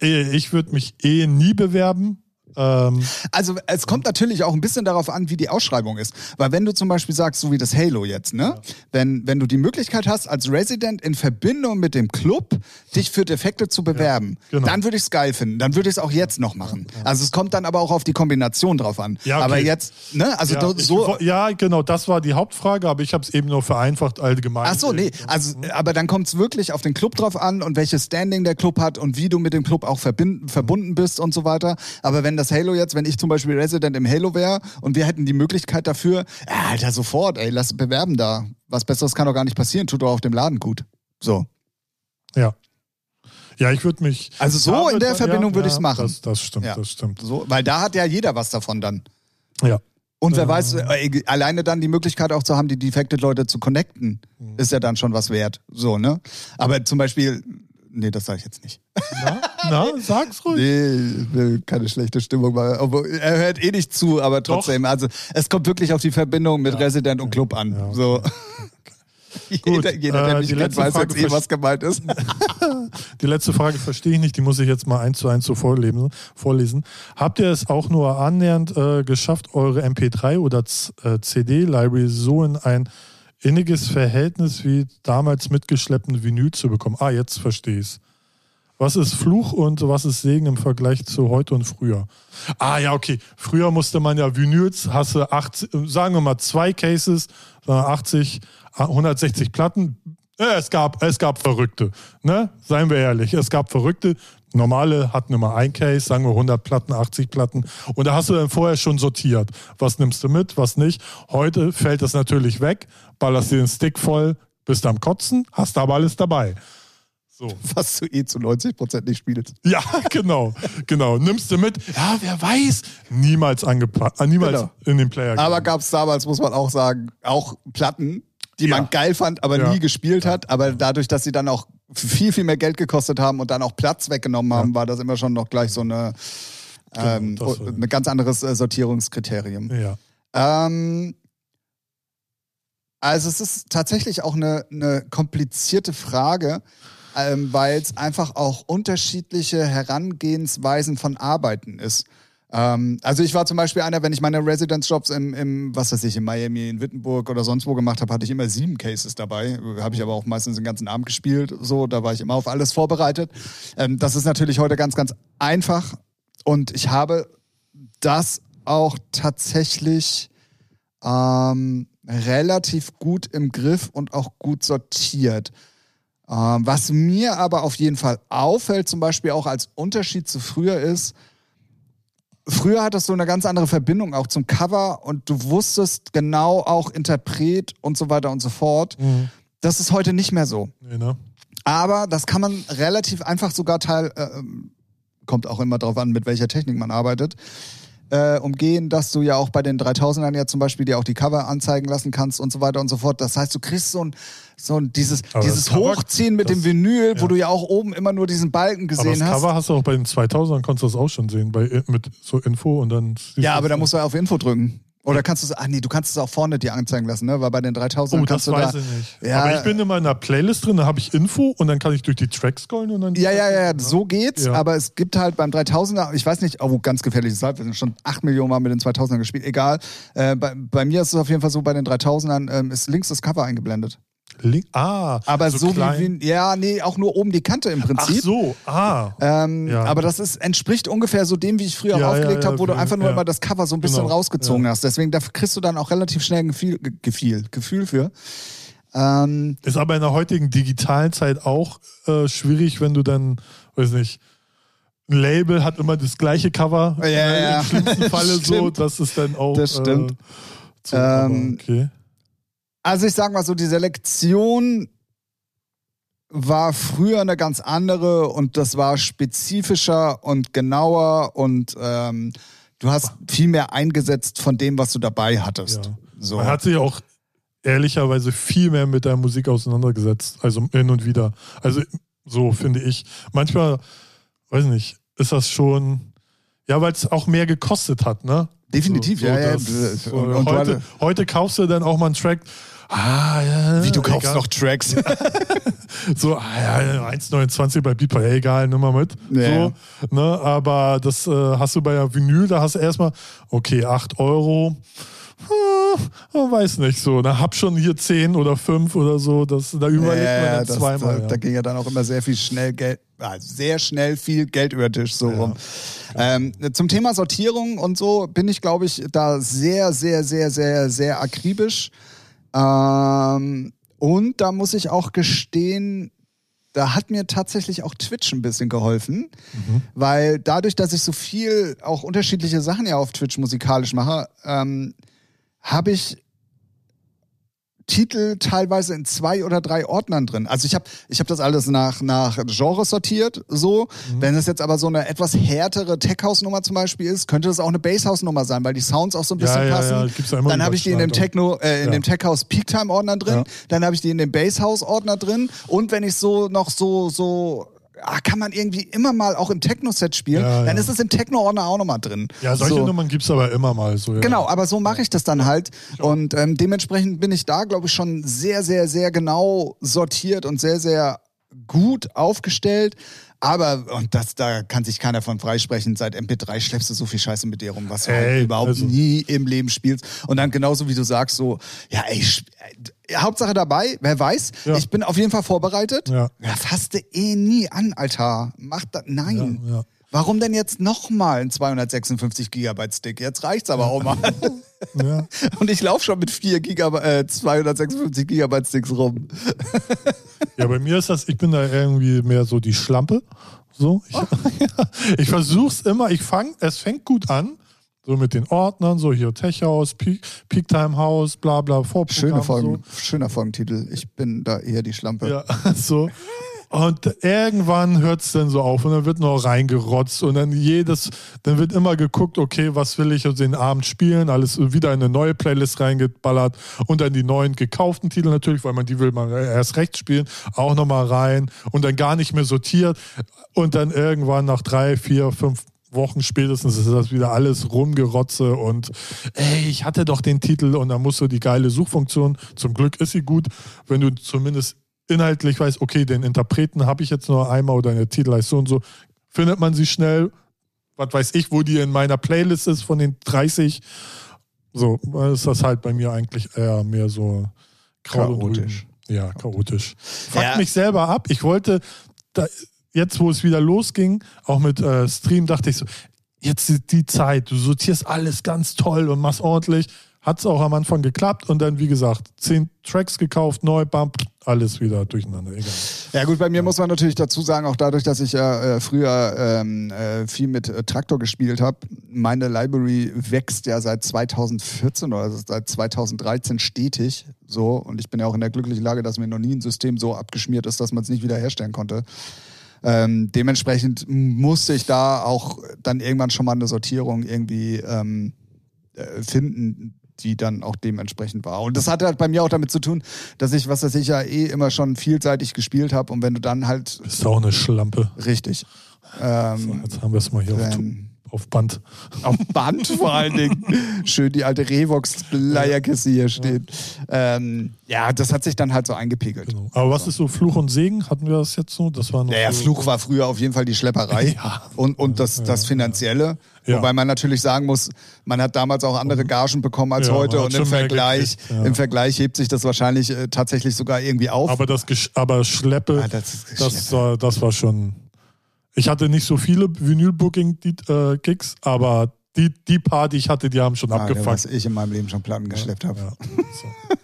eh- ich würde mich eh nie bewerben. Ähm, Also es kommt natürlich auch ein bisschen darauf an, wie die Ausschreibung ist. Weil wenn du zum Beispiel sagst, so wie das Halo jetzt, ne? Wenn, wenn du die Möglichkeit hast, als Resident in Verbindung mit dem Club dich für Defekte zu bewerben, genau. dann würde ich es geil finden. Dann würde ich es auch jetzt noch machen. Also es kommt dann aber auch auf die Kombination drauf an. Ja, okay. Aber jetzt, ne? Also ja, ich, so. wo- ja, genau, das war die Hauptfrage, aber ich habe es eben nur vereinfacht allgemein. Ach so, nee, also, aber dann kommt es wirklich auf den Club drauf an und welches Standing der Club hat und wie du mit dem Club auch verbinden, verbunden bist und so weiter. Aber wenn das Halo jetzt, wenn ich zum Beispiel Resident im Halo wäre und wir hätten die Möglichkeit dafür, ja, Alter, sofort, ey, lass bewerben da. Was Besseres kann doch gar nicht passieren, tut doch auf dem Laden gut. So. Ja. Ja, ich würde mich. Also so in der Verbindung ja, würde ja, ich's machen. Das, das stimmt, Ja. das stimmt. so. Weil da hat ja jeder was davon dann. Ja. Und wer weiß, äh, alleine dann die Möglichkeit auch zu haben, die Defected-Leute zu connecten, Mhm. ist ja dann schon was wert. So, ne? Aber zum Beispiel, nee, das sage ich jetzt nicht. Na, na, sag's ruhig. Nee, keine schlechte Stimmung er hört eh nicht zu, aber trotzdem. Also es kommt wirklich auf die Verbindung mit Resident und Club an. Ja, okay. So. jeder, jeder, der äh, mich kennt, weiß Frage jetzt eh, was gemeint ist. Die letzte Frage verstehe ich nicht, die muss ich jetzt mal eins zu eins so vorlesen. vorlesen. Habt ihr es auch nur annähernd äh, geschafft, eure MP3 oder äh, CD-Library so in ein inniges Verhältnis wie damals mitgeschleppten Vinyl zu bekommen? Ah, jetzt verstehe ich's. Was ist Fluch und was ist Segen im Vergleich zu heute und früher? Ah ja, okay. Früher musste man ja Vinyls, hast du 80, sagen wir mal zwei Cases, äh, 80, 160 Platten. Ja, es gab, es gab Verrückte, ne? Seien wir ehrlich, es gab Verrückte, Normale hatten immer ein Case, sagen wir 100 Platten, 80 Platten. Und da hast du dann vorher schon sortiert. Was nimmst du mit, was nicht. Heute fällt das natürlich weg, ballerst dir den Stick voll, bist am Kotzen, hast aber alles dabei. So. Was du eh zu 90 Prozent nicht spielst. Ja, genau, genau. Nimmst du mit? Ja, wer weiß. Niemals angepasst, äh, niemals genau. in den Player. Aber gab es damals, muss man auch sagen, auch Platten, die ja. man geil fand, aber ja. nie gespielt hat. Aber dadurch, dass sie dann auch viel, viel mehr Geld gekostet haben und dann auch Platz weggenommen haben, ja. war das immer schon noch gleich so eine, genau, ähm, genau, ein ganz anderes äh, Sortierungskriterium. Ja. Ähm, also es ist tatsächlich auch eine, eine komplizierte Frage, ähm, weil es einfach auch unterschiedliche Herangehensweisen von Arbeiten ist. Ähm, also ich war zum Beispiel einer, wenn ich meine Residence-Jobs im, im, was weiß ich, in Miami, in Wittenburg oder sonst wo gemacht habe, hatte ich immer sieben Cases dabei. Habe ich aber auch meistens den ganzen Abend gespielt. So, da war ich immer auf alles vorbereitet. Ähm, das ist natürlich heute ganz, ganz einfach. Und ich habe das auch tatsächlich ähm, relativ gut im Griff und auch gut sortiert. Ähm, was mir aber auf jeden Fall auffällt, zum Beispiel auch als Unterschied zu früher ist, früher hattest du eine ganz andere Verbindung auch zum Cover und du wusstest genau auch Interpret und so weiter und so fort. Mhm. Das ist heute nicht mehr so. Ne? Aber das kann man relativ einfach sogar teil, äh, kommt auch immer darauf an, mit welcher Technik man arbeitet, äh, umgehen, dass du ja auch bei den 3000ern ja zum Beispiel dir auch die Cover anzeigen lassen kannst und so weiter und so fort. Das heißt, du kriegst so ein, so ein dieses, dieses Hochziehen mit das, dem Vinyl, ja. wo du ja auch oben immer nur diesen Balken gesehen hast. aber das hast. Cover hast du auch bei den 2000ern, konntest du das auch schon sehen, bei, mit so Info und dann. Ja, aber da musst du ja auf Info drücken. Oder kannst du es, ach nee, du kannst es auch vorne dir anzeigen lassen, ne? Weil bei den 3000 oh, kannst das du weiß da, ich nicht. Ja, aber ich bin in meiner Playlist drin, da habe ich Info und dann kann ich durch die Tracks scrollen und dann. Ja, ja, ja, so geht's. Ja. Aber es gibt halt beim 3000er, ich weiß nicht, oh, ganz gefährliches Halb, wir sind schon 8 Millionen Mal mit den 2000ern gespielt, egal. Äh, bei, bei, mir ist es auf jeden Fall so, bei den 3000ern ähm, ist links das Cover eingeblendet. Link, ah, aber so, so wie, ja, nee, auch nur oben die Kante im Prinzip. Ach so, ah. Ähm, ja. Aber das ist, entspricht ungefähr so dem, wie ich früher ja, aufgelegt ja, habe, wo du einfach nur immer das Cover so ein bisschen genau. rausgezogen hast. Deswegen, da kriegst du dann auch relativ schnell ein Gefühl, Gefühl, Gefühl für. Ähm, ist aber in der heutigen digitalen Zeit auch äh, schwierig, wenn du dann, weiß nicht, ein Label hat immer das gleiche Cover. Ja, äh, ja. Im schlimmsten Falle so, das ist dann auch. Das stimmt. Äh, so, ähm, okay. Also ich sag mal so, die Selektion war früher eine ganz andere und das war spezifischer und genauer und ähm, du hast viel mehr eingesetzt von dem, was du dabei hattest. Ja. So. Man hat sich auch ehrlicherweise viel mehr mit der Musik auseinandergesetzt, also hin und wieder. Also so finde ich. Manchmal, weiß nicht, ist das schon, ja, weil es auch mehr gekostet hat, ne? Definitiv, so, so ja, das, ja. Und, und heute, heute kaufst du dann auch mal einen Track, Ah, ja. Wie du kaufst egal. noch Tracks. so, ah, ja, 1,29 bei Beatport, ja, egal, nimm mal mit. Ja. So, ne, aber das äh, hast du bei der Vinyl, da hast du erstmal, okay, 8 Euro. Hm, weiß nicht so. Da hab schon hier 10 oder 5 oder so. Das, da überlegt ja, man dann das, zweimal. Da, ja. da, ging ja dann auch immer sehr viel schnell Geld, also sehr schnell viel Geld über den Tisch so rum. Ähm, zum Thema Sortierung und so bin ich, glaube ich, da sehr, sehr, sehr, sehr, sehr akribisch. Ähm, und da muss ich auch gestehen, da hat mir tatsächlich auch Twitch ein bisschen geholfen, mhm. weil dadurch, dass ich so viel auch unterschiedliche Sachen ja auf Twitch musikalisch mache, ähm, habe ich Titel teilweise in zwei oder drei Ordnern drin. Also ich habe ich hab das alles nach, nach Genre sortiert, so. Mhm. Wenn es jetzt aber so eine etwas härtere Tech-House-Nummer zum Beispiel ist, könnte das auch eine Bass-House-Nummer sein, weil die Sounds auch so ein bisschen ja, passen. Ja, ja. Dann habe ich die in dem Techno, äh, in ja. dem Tech-House Peak-Time-Ordner drin, dann habe ich die in dem Bass-House-Ordner drin und wenn ich so noch so, so ah, kann man irgendwie immer mal auch im Techno-Set spielen, ja, dann ja. ist es im Techno-Ordner auch nochmal drin. Ja, solche so. Nummern gibt es aber immer mal so. Ja. Genau, aber so mache ich das dann halt. Und ähm, dementsprechend bin ich da, glaube ich, schon sehr, sehr, sehr genau sortiert und sehr, sehr gut aufgestellt. Aber, und das, da kann sich keiner von freisprechen, seit MP3 schleppst du so viel Scheiße mit dir rum, was du halt ey, halt überhaupt also. nie im Leben spielst. Und dann genauso wie du sagst, so, ja, ey, äh, Hauptsache dabei, wer weiß. Ja. Ich bin auf jeden Fall vorbereitet. Ja. ja fasste eh nie an, Alter. Mach das, nein. Ja. Warum denn jetzt nochmal ein 256 Gigabyte Stick? Jetzt reicht's aber auch mal. Ja. Und ich laufe schon mit 4 Gigabyte, äh, 256 Gigabyte Sticks rum. ja, bei mir ist das, ich bin da irgendwie mehr so die Schlampe. So, ich, ich versuch's immer, ich fang, es fängt gut an. So mit den Ordnern, so hier Tech-Haus, Peak, Peak House, bla bla, Vorprogramm. Schöne Folgen, so. Schöner Folgentitel. Ich bin da eher die Schlampe. Ja, so. Und irgendwann hört es dann so auf und dann wird noch reingerotzt und dann jedes, dann wird immer geguckt, okay, was will ich den Abend spielen, alles wieder in eine neue Playlist reingeballert und dann die neuen gekauften Titel natürlich, weil man die will man erst recht spielen, auch nochmal rein und dann gar nicht mehr sortiert. Und dann irgendwann nach drei, vier, fünf Wochen spätestens ist das wieder alles rumgerotze und ey, ich hatte doch den Titel und dann musst du die geile Suchfunktion, zum Glück ist sie gut, wenn du zumindest inhaltlich weißt, okay, den Interpreten habe ich jetzt nur einmal oder der Titel heißt so und so, findet man sie schnell, was weiß ich, wo die in meiner Playlist ist von den 30. So ist das halt bei mir eigentlich eher mehr so chaotisch. Ja, chaotisch. Fuck Ja. mich selber ab. Ich wollte, da, jetzt wo es wieder losging, auch mit äh, Stream, dachte ich so, jetzt ist die Zeit, du sortierst alles ganz toll und machst ordentlich. Hat es auch am Anfang geklappt und dann, wie gesagt, zehn Tracks gekauft, neu, bam, alles wieder durcheinander. Egal. Ja gut, bei mir muss man natürlich dazu sagen, auch dadurch, dass ich ja äh, früher ähm, äh, viel mit äh, Traktor gespielt habe, meine Library wächst ja seit 2014 oder also seit 2013 stetig so und ich bin ja auch in der glücklichen Lage, dass mir noch nie ein System so abgeschmiert ist, dass man es nicht wieder herstellen konnte. Ähm, dementsprechend musste ich da auch dann irgendwann schon mal eine Sortierung irgendwie ähm, äh, finden, die dann auch dementsprechend war. Und das hatte halt bei mir auch damit zu tun, dass ich, was weiß ich ja eh immer schon vielseitig gespielt habe und wenn du dann halt Bist auch eine Schlampe. richtig So, ähm, jetzt haben wir es mal hier auf, wenn, auf Band. auf Band vor allen Dingen schön die alte Revox-Leierkiste hier steht. Ähm, ja, das hat sich dann halt so eingepegelt. Genau. Aber was ist so Fluch und Segen? Hatten wir das jetzt so? Das war noch Ja, ja, so, Fluch war früher auf jeden Fall die Schlepperei Ja. und, und das, das Finanzielle. Ja. Wobei man natürlich sagen muss, man hat damals auch andere Gagen bekommen als Ja, heute und im Vergleich, ja. im Vergleich hebt sich das wahrscheinlich äh, tatsächlich sogar irgendwie auf. Aber das aber Schleppe, Ah, das das, war, das war schon. Ich hatte nicht so viele Vinyl-Booking-Gigs, aber die, die paar, die ich hatte, die haben schon Ah, abgefuckt. was ich in meinem Leben schon Platten geschleppt habe. Ja.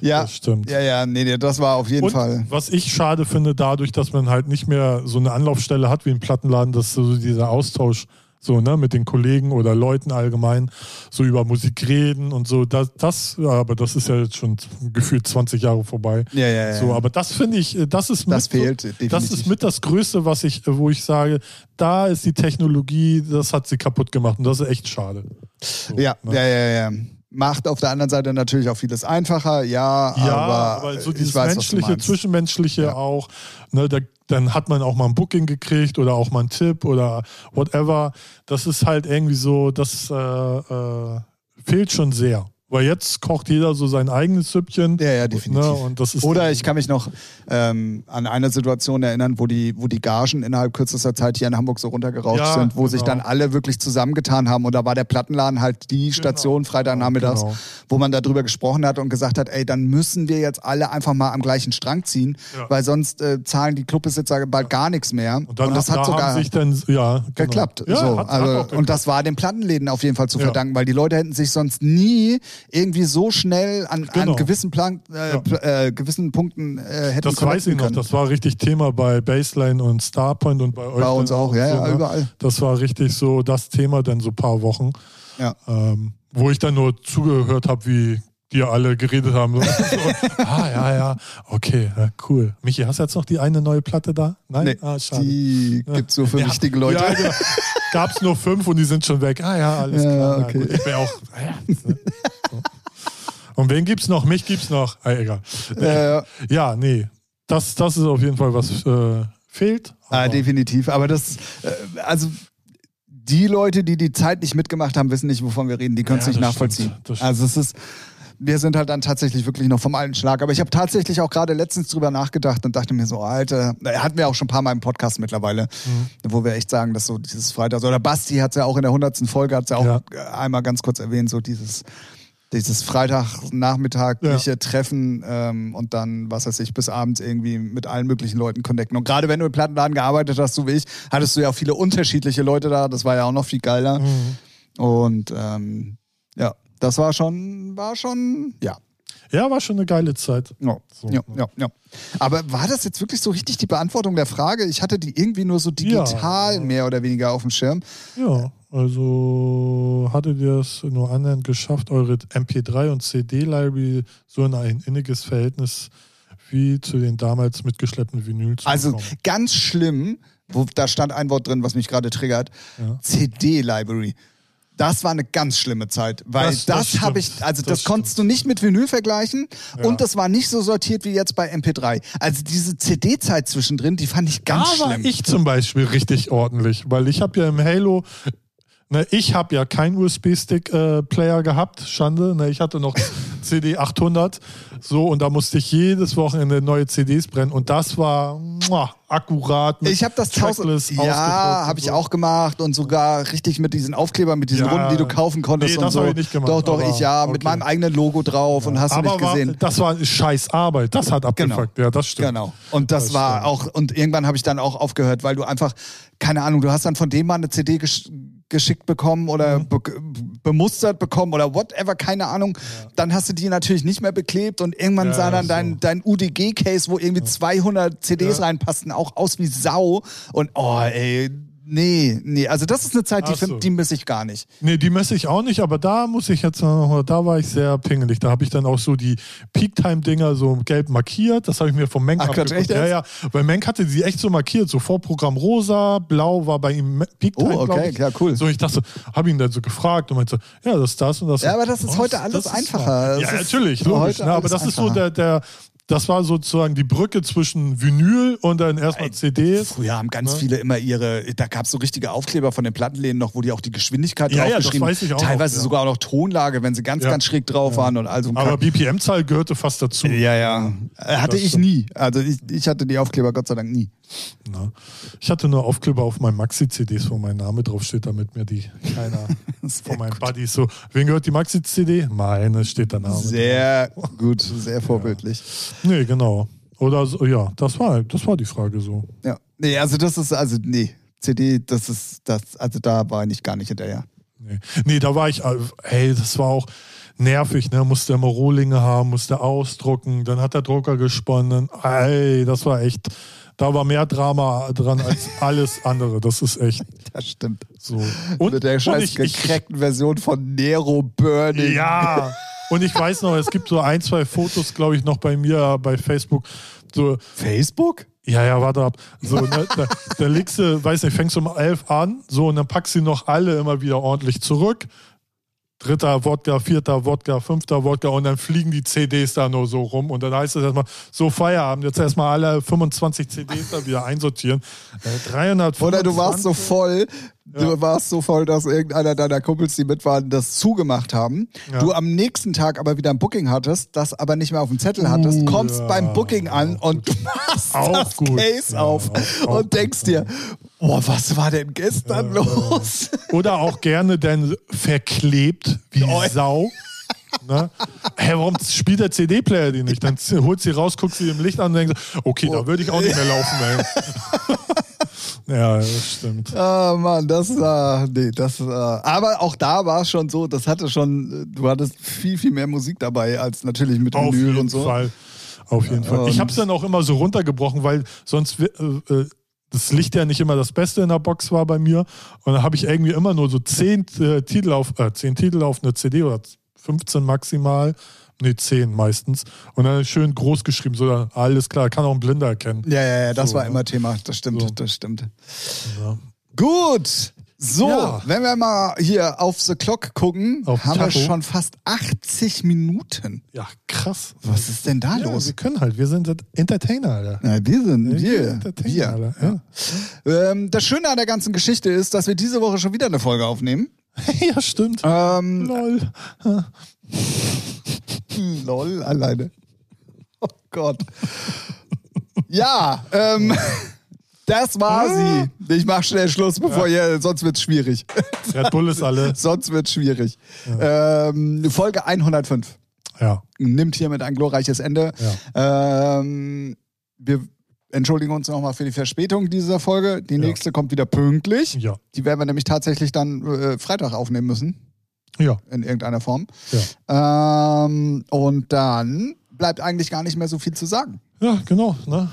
Ja, Das stimmt. ja, ja, nee, nee, das war auf jeden Und Fall. was ich schade finde, dadurch, dass man halt nicht mehr so eine Anlaufstelle hat wie im Plattenladen, dass so dieser Austausch so ne mit den Kollegen oder Leuten allgemein so über Musik reden und so das das aber das ist ja jetzt schon gefühlt 20 Jahre vorbei Ja, ja, ja. so aber das finde ich äh, das ist Das mit, fehlt definitiv. das ist mit das Größte was ich äh, wo ich sage da ist die Technologie das hat sie kaputt gemacht und das ist echt schade so, ja, ne? ja, ja, ja. Macht auf der anderen Seite natürlich auch vieles einfacher, ja, Ja, aber, aber so ich dieses weiß, menschliche, zwischenmenschliche Ja. auch. Ne, da, dann hat man auch mal ein Booking gekriegt oder auch mal einen Tipp oder whatever. Das ist halt irgendwie so, das äh, äh, fehlt schon sehr. Weil jetzt kocht jeder so sein eigenes Süppchen. Ja, ja, definitiv. Ne, und das ist Oder ich kann mich noch ähm, an eine Situation erinnern, wo die, wo die Gagen innerhalb kürzester Zeit hier in Hamburg so runtergerauscht Ja, sind, wo sich genau. dann alle wirklich zusammengetan haben. Und da war der Plattenladen halt die Station Freitagnachmittags, Genau. wo man darüber gesprochen hat und gesagt hat, ey, dann müssen wir jetzt alle einfach mal am gleichen Strang ziehen, Ja. weil sonst äh, zahlen die Clubbesitzer bald gar nichts mehr. und dann das hat, da sogar sich dann, ja, genau. geklappt. So. hat, also, hat auch und das war den Plattenläden auf jeden Fall zu verdanken, weil die Leute hätten sich sonst nie irgendwie so schnell an, Genau. an gewissen, Plan, äh, Ja. äh, gewissen Punkten äh, hätten Das weiß ich noch, können. das war richtig Thema bei Baseline und Starpoint und bei euch. Bei uns auch, ja, so, ja, ne? überall. Das war richtig so das Thema dann so ein paar Wochen, Ja. ähm, wo ich dann nur zugehört habe, wie die alle geredet haben. So, ah, ja, ja, okay, ja, cool. Michi, hast du jetzt noch die eine neue Platte da? Nein? Nee, ah, schade. die gibt's nur für Ja, wichtige Leute. Ja, genau. Gab es nur fünf und die sind schon weg. Ah ja, alles Ja, klar. okay. Ja. Ich bin auch. Und wen gibt's noch? Mich gibt's noch. Ah, egal. Äh, Ja, nee. Das, das ist auf jeden Fall was äh, fehlt. ah, Aber- definitiv. Aber das, äh, also die Leute, die die Zeit nicht mitgemacht haben, wissen nicht, wovon wir reden. Die können es Ja, nicht nachvollziehen. stimmt, also es ist, wir sind halt dann tatsächlich wirklich noch vom alten Schlag. Aber ich habe tatsächlich auch gerade letztens drüber nachgedacht und dachte mir so, Alter, hatten wir auch schon ein paar Mal im Podcast mittlerweile, Mhm. wo wir echt sagen, dass so dieses Freitags, oder Basti hat es ja auch in der hundertsten Folge, hat es ja auch Ja. einmal ganz kurz erwähnt, so dieses dieses Freitagnachmittagliche Treffen ähm, und dann, was weiß ich, bis abends irgendwie mit allen möglichen Leuten connecten. Und gerade wenn du im Plattenladen gearbeitet hast, so wie ich, hattest du ja auch viele unterschiedliche Leute da. Das war ja auch noch viel geiler. Mhm. Und ähm, ja, das war schon, war schon, ja. Ja, war schon eine geile Zeit. Ja, So, ja, ja, ja. Aber war das jetzt wirklich so richtig die Beantwortung der Frage? Ich hatte die irgendwie nur so digital Ja. mehr oder weniger auf dem Schirm. Ja, also hattet ihr es nur annähernd geschafft, eure MP3 und CD-Library so in ein inniges Verhältnis wie zu den damals mitgeschleppten Vinyl zu Also bekommen? ganz schlimm, wo, da stand ein Wort drin, was mich gerade triggert. Ja. CD-Library. Das war eine ganz schlimme Zeit, weil Das- das, das habe ich, also das, Das konntest du nicht mit Vinyl vergleichen Ja. und das war nicht so sortiert wie jetzt bei MP3. Also diese CD-Zeit zwischendrin, die fand ich ganz da war schlimm. ich zum Beispiel richtig ordentlich, weil ich habe ja im Halo, ne, ich habe ja keinen USB-Stick-Player gehabt, Schande, ne, ich hatte noch CD 800, so und da musste ich jedes Wochenende neue CDs brennen und das war muah, akkurat. mit Ich habe das. Tracklist Ja, habe ich so. auch gemacht und sogar richtig mit diesen Aufklebern, mit diesen Ja. Runden, die du kaufen konntest Nee, und das so. ich nicht gemacht, Doch, doch, aber ich ja, mit okay. meinem eigenen Logo drauf und hast du Aber nicht war, gesehen. das war scheiß Arbeit, das hat abgefuckt, ja, das stimmt. Genau. Und das, Das war stimmt. auch, und irgendwann habe ich dann auch aufgehört, weil du einfach, keine Ahnung, du hast dann von dem mal eine CD gesch geschickt bekommen oder Mhm. be bemustert bekommen oder whatever, keine Ahnung. Dann hast du die natürlich nicht mehr beklebt und irgendwann Ja, sah dann so. dein, dein UDG-Case, wo irgendwie 200 CDs Ja. reinpassten, auch aus wie Sau. Und oh, ey, nee, nee. Also das ist eine Zeit, die, so. die misse ich gar nicht. Nee, die messe ich auch nicht, aber da muss ich jetzt noch, da war ich sehr pingelig. Da habe ich dann auch so die Peak-Time-Dinger so gelb markiert. Das habe ich mir vom Menk Ach, Quatsch, abgeguckt. echt Ja, ja. Weil Menk hatte sie echt so markiert. So Vorprogramm rosa, blau war bei ihm Me- Peak-Time. Oh, okay, ich. ja, cool. So, ich dachte, habe ihn dann so gefragt und meinte, so, ja, das ist das und das. Ja, aber das ist heute alles einfacher. Ja, natürlich, logisch. heute Ne, aber das ist so der, der, das war sozusagen die Brücke zwischen Vinyl und dann erstmal CDs. Früher haben ganz Ne? viele immer ihre, da gab es so richtige Aufkleber von den Plattenläden noch, wo die auch die Geschwindigkeit Ja, ja, draufgeschrieben auch noch, Teilweise ja. sogar auch noch Tonlage, wenn sie ganz, Ja. ganz schräg drauf waren und also Aber BPM-Zahl gehörte fast dazu. ja, ja. Hatte Das ich nie. Also ich, ich hatte die Aufkleber Gott sei Dank nie. Na, ich hatte nur Aufkleber auf meinen Maxi-CDs, wo mein Name draufsteht, damit mir die keiner von meinen Buddies so, wem gehört die Maxi-CD? Meine steht da Name. Sehr gut, sehr vorbildlich. Nee, genau. Oder so, ja, das war, das war die Frage so. Ja. Nee, also das ist, also nee. CD, das ist, das, also da war ich gar nicht hinterher. Nee, nee da war ich, äh, ey, das war auch nervig, ne? Musste immer Rohlinge haben, musste ausdrucken, dann hat der Drucker gesponnen. Ey, das war echt, da war mehr Drama dran als alles andere. Das ist echt Das stimmt. so. Und, Mit der scheiß ich, ich, gecrackten Version von Nero Burning. Ja. Und ich weiß noch, es gibt so ein, zwei Fotos, glaube ich, noch bei mir bei Facebook. So, Facebook? ja, ja, warte ab. So, ne, da, da legst du, weiß nicht, fängst um elf an, so, und dann packst du noch alle immer wieder ordentlich zurück. Dritter Wodka, vierter Wodka, fünfter Wodka und dann fliegen die CDs da nur so rum und dann heißt es erstmal, so Feierabend, jetzt erstmal alle 25 CDs da wieder einsortieren. Äh, 300 Oder du warst so voll, du Ja. warst so voll, dass irgendeiner deiner Kumpels, die mit waren, das zugemacht haben. Ja. Du am nächsten Tag aber wieder ein Booking hattest, das aber nicht mehr auf dem Zettel hattest, Uh, kommst ja. beim Booking an und machst Auch das gut. Case auf auch- auch und denkst dir, boah, was war denn gestern los? Oder auch gerne dann verklebt wie Oh. Sau. Ne? Hä, warum spielt der CD-Player die nicht? Dann holt sie raus, guckt sie im Licht an und denkt, okay, da würde ich auch nicht mehr laufen. Ja, das stimmt. Ah, Mann, das war, nee, das war, aber auch da war es schon so, das hatte schon, du hattest viel, viel mehr Musik dabei als natürlich mit Auf Vinyl jeden und so. Fall. Auf jeden Fall. Ich habe es dann auch immer so runtergebrochen, weil sonst äh, äh, das Licht ja nicht immer das Beste in der Box war bei mir. Und dann habe ich irgendwie immer nur so zehn äh, Titel auf äh, zehn Titel auf eine CD oder 15 maximal. Nee, 10 meistens. Und dann schön groß geschrieben, so dann, alles klar, kann auch ein Blinder erkennen. Ja, ja, ja, das So, war ne? immer Thema, das stimmt, So. das stimmt. Ja. Gut. So, Ja. wenn wir mal hier auf the Clock gucken, Auf haben wir Tacho. schon fast 80 Minuten. ja, krass. Was ist denn da Ja, los? wir können halt, wir sind Entertainer, Alter. Ja, wir sind Ja, wir. Entertainer, wir. Alter. Ja. Ähm, das Schöne an der ganzen Geschichte ist, dass wir diese Woche schon wieder eine Folge aufnehmen. ja, stimmt. Ähm, Lol. lol, alleine. Oh Gott. Ja, ähm, das war sie. Ich mach schnell Schluss, bevor ihr, sonst wird's schwierig. Red Bull ist alle. sonst wird's schwierig. Ähm, Folge 105. Ja. nimmt hiermit ein glorreiches Ende. Ähm, wir entschuldigen uns nochmal für die Verspätung dieser Folge. Die nächste kommt wieder pünktlich. Ja. Die werden wir nämlich tatsächlich dann äh, Freitag aufnehmen müssen. Ja. In irgendeiner Form. Ja. Ähm, und dann bleibt eigentlich gar nicht mehr so viel zu sagen. Ja, genau. Ne?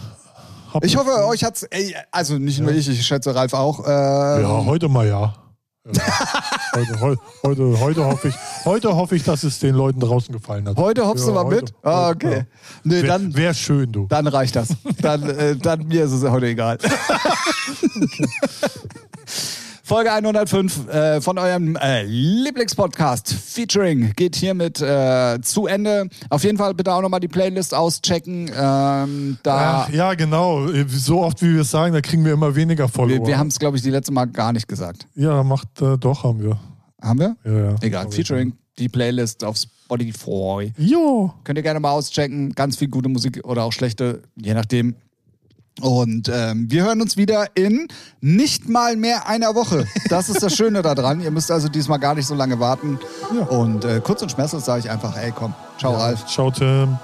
Ich hoffe, euch hat's, ey, also nicht nur ich, ich schätze Ralf auch. Ähm, ja, heute mal ja. ja. heute, heute, heute, hoffe ich, heute hoffe ich, dass es den Leuten draußen gefallen hat. Heute hoffst ja, du mal heute, mit? Ah, okay. Ja. Nee, dann wäre schön, du. Dann reicht das. Dann, äh, dann mir ist es heute egal. okay. Folge 105 äh, von eurem äh, Lieblingspodcast Featuring geht hiermit äh, zu Ende. Auf jeden Fall bitte auch nochmal die Playlist auschecken. Ähm, da Ach, ja, genau. So oft wie wir es sagen, da kriegen wir immer weniger Follower. Wir, wir haben es, glaube ich, die letzte Mal gar nicht gesagt. Ja, macht äh, doch, haben wir. Haben wir? Ja, ja. Egal. Featuring die Playlist auf Spotify. Jo. Könnt ihr gerne mal auschecken. Ganz viel gute Musik oder auch schlechte, je nachdem. Und ähm, wir hören uns wieder in nicht mal mehr einer Woche. Das ist das Schöne daran. Ihr müsst also diesmal gar nicht so lange warten. Ja. Und äh, kurz und schmerzlos sage ich einfach, ey komm, ciao ja, Ralf. Ciao Tim.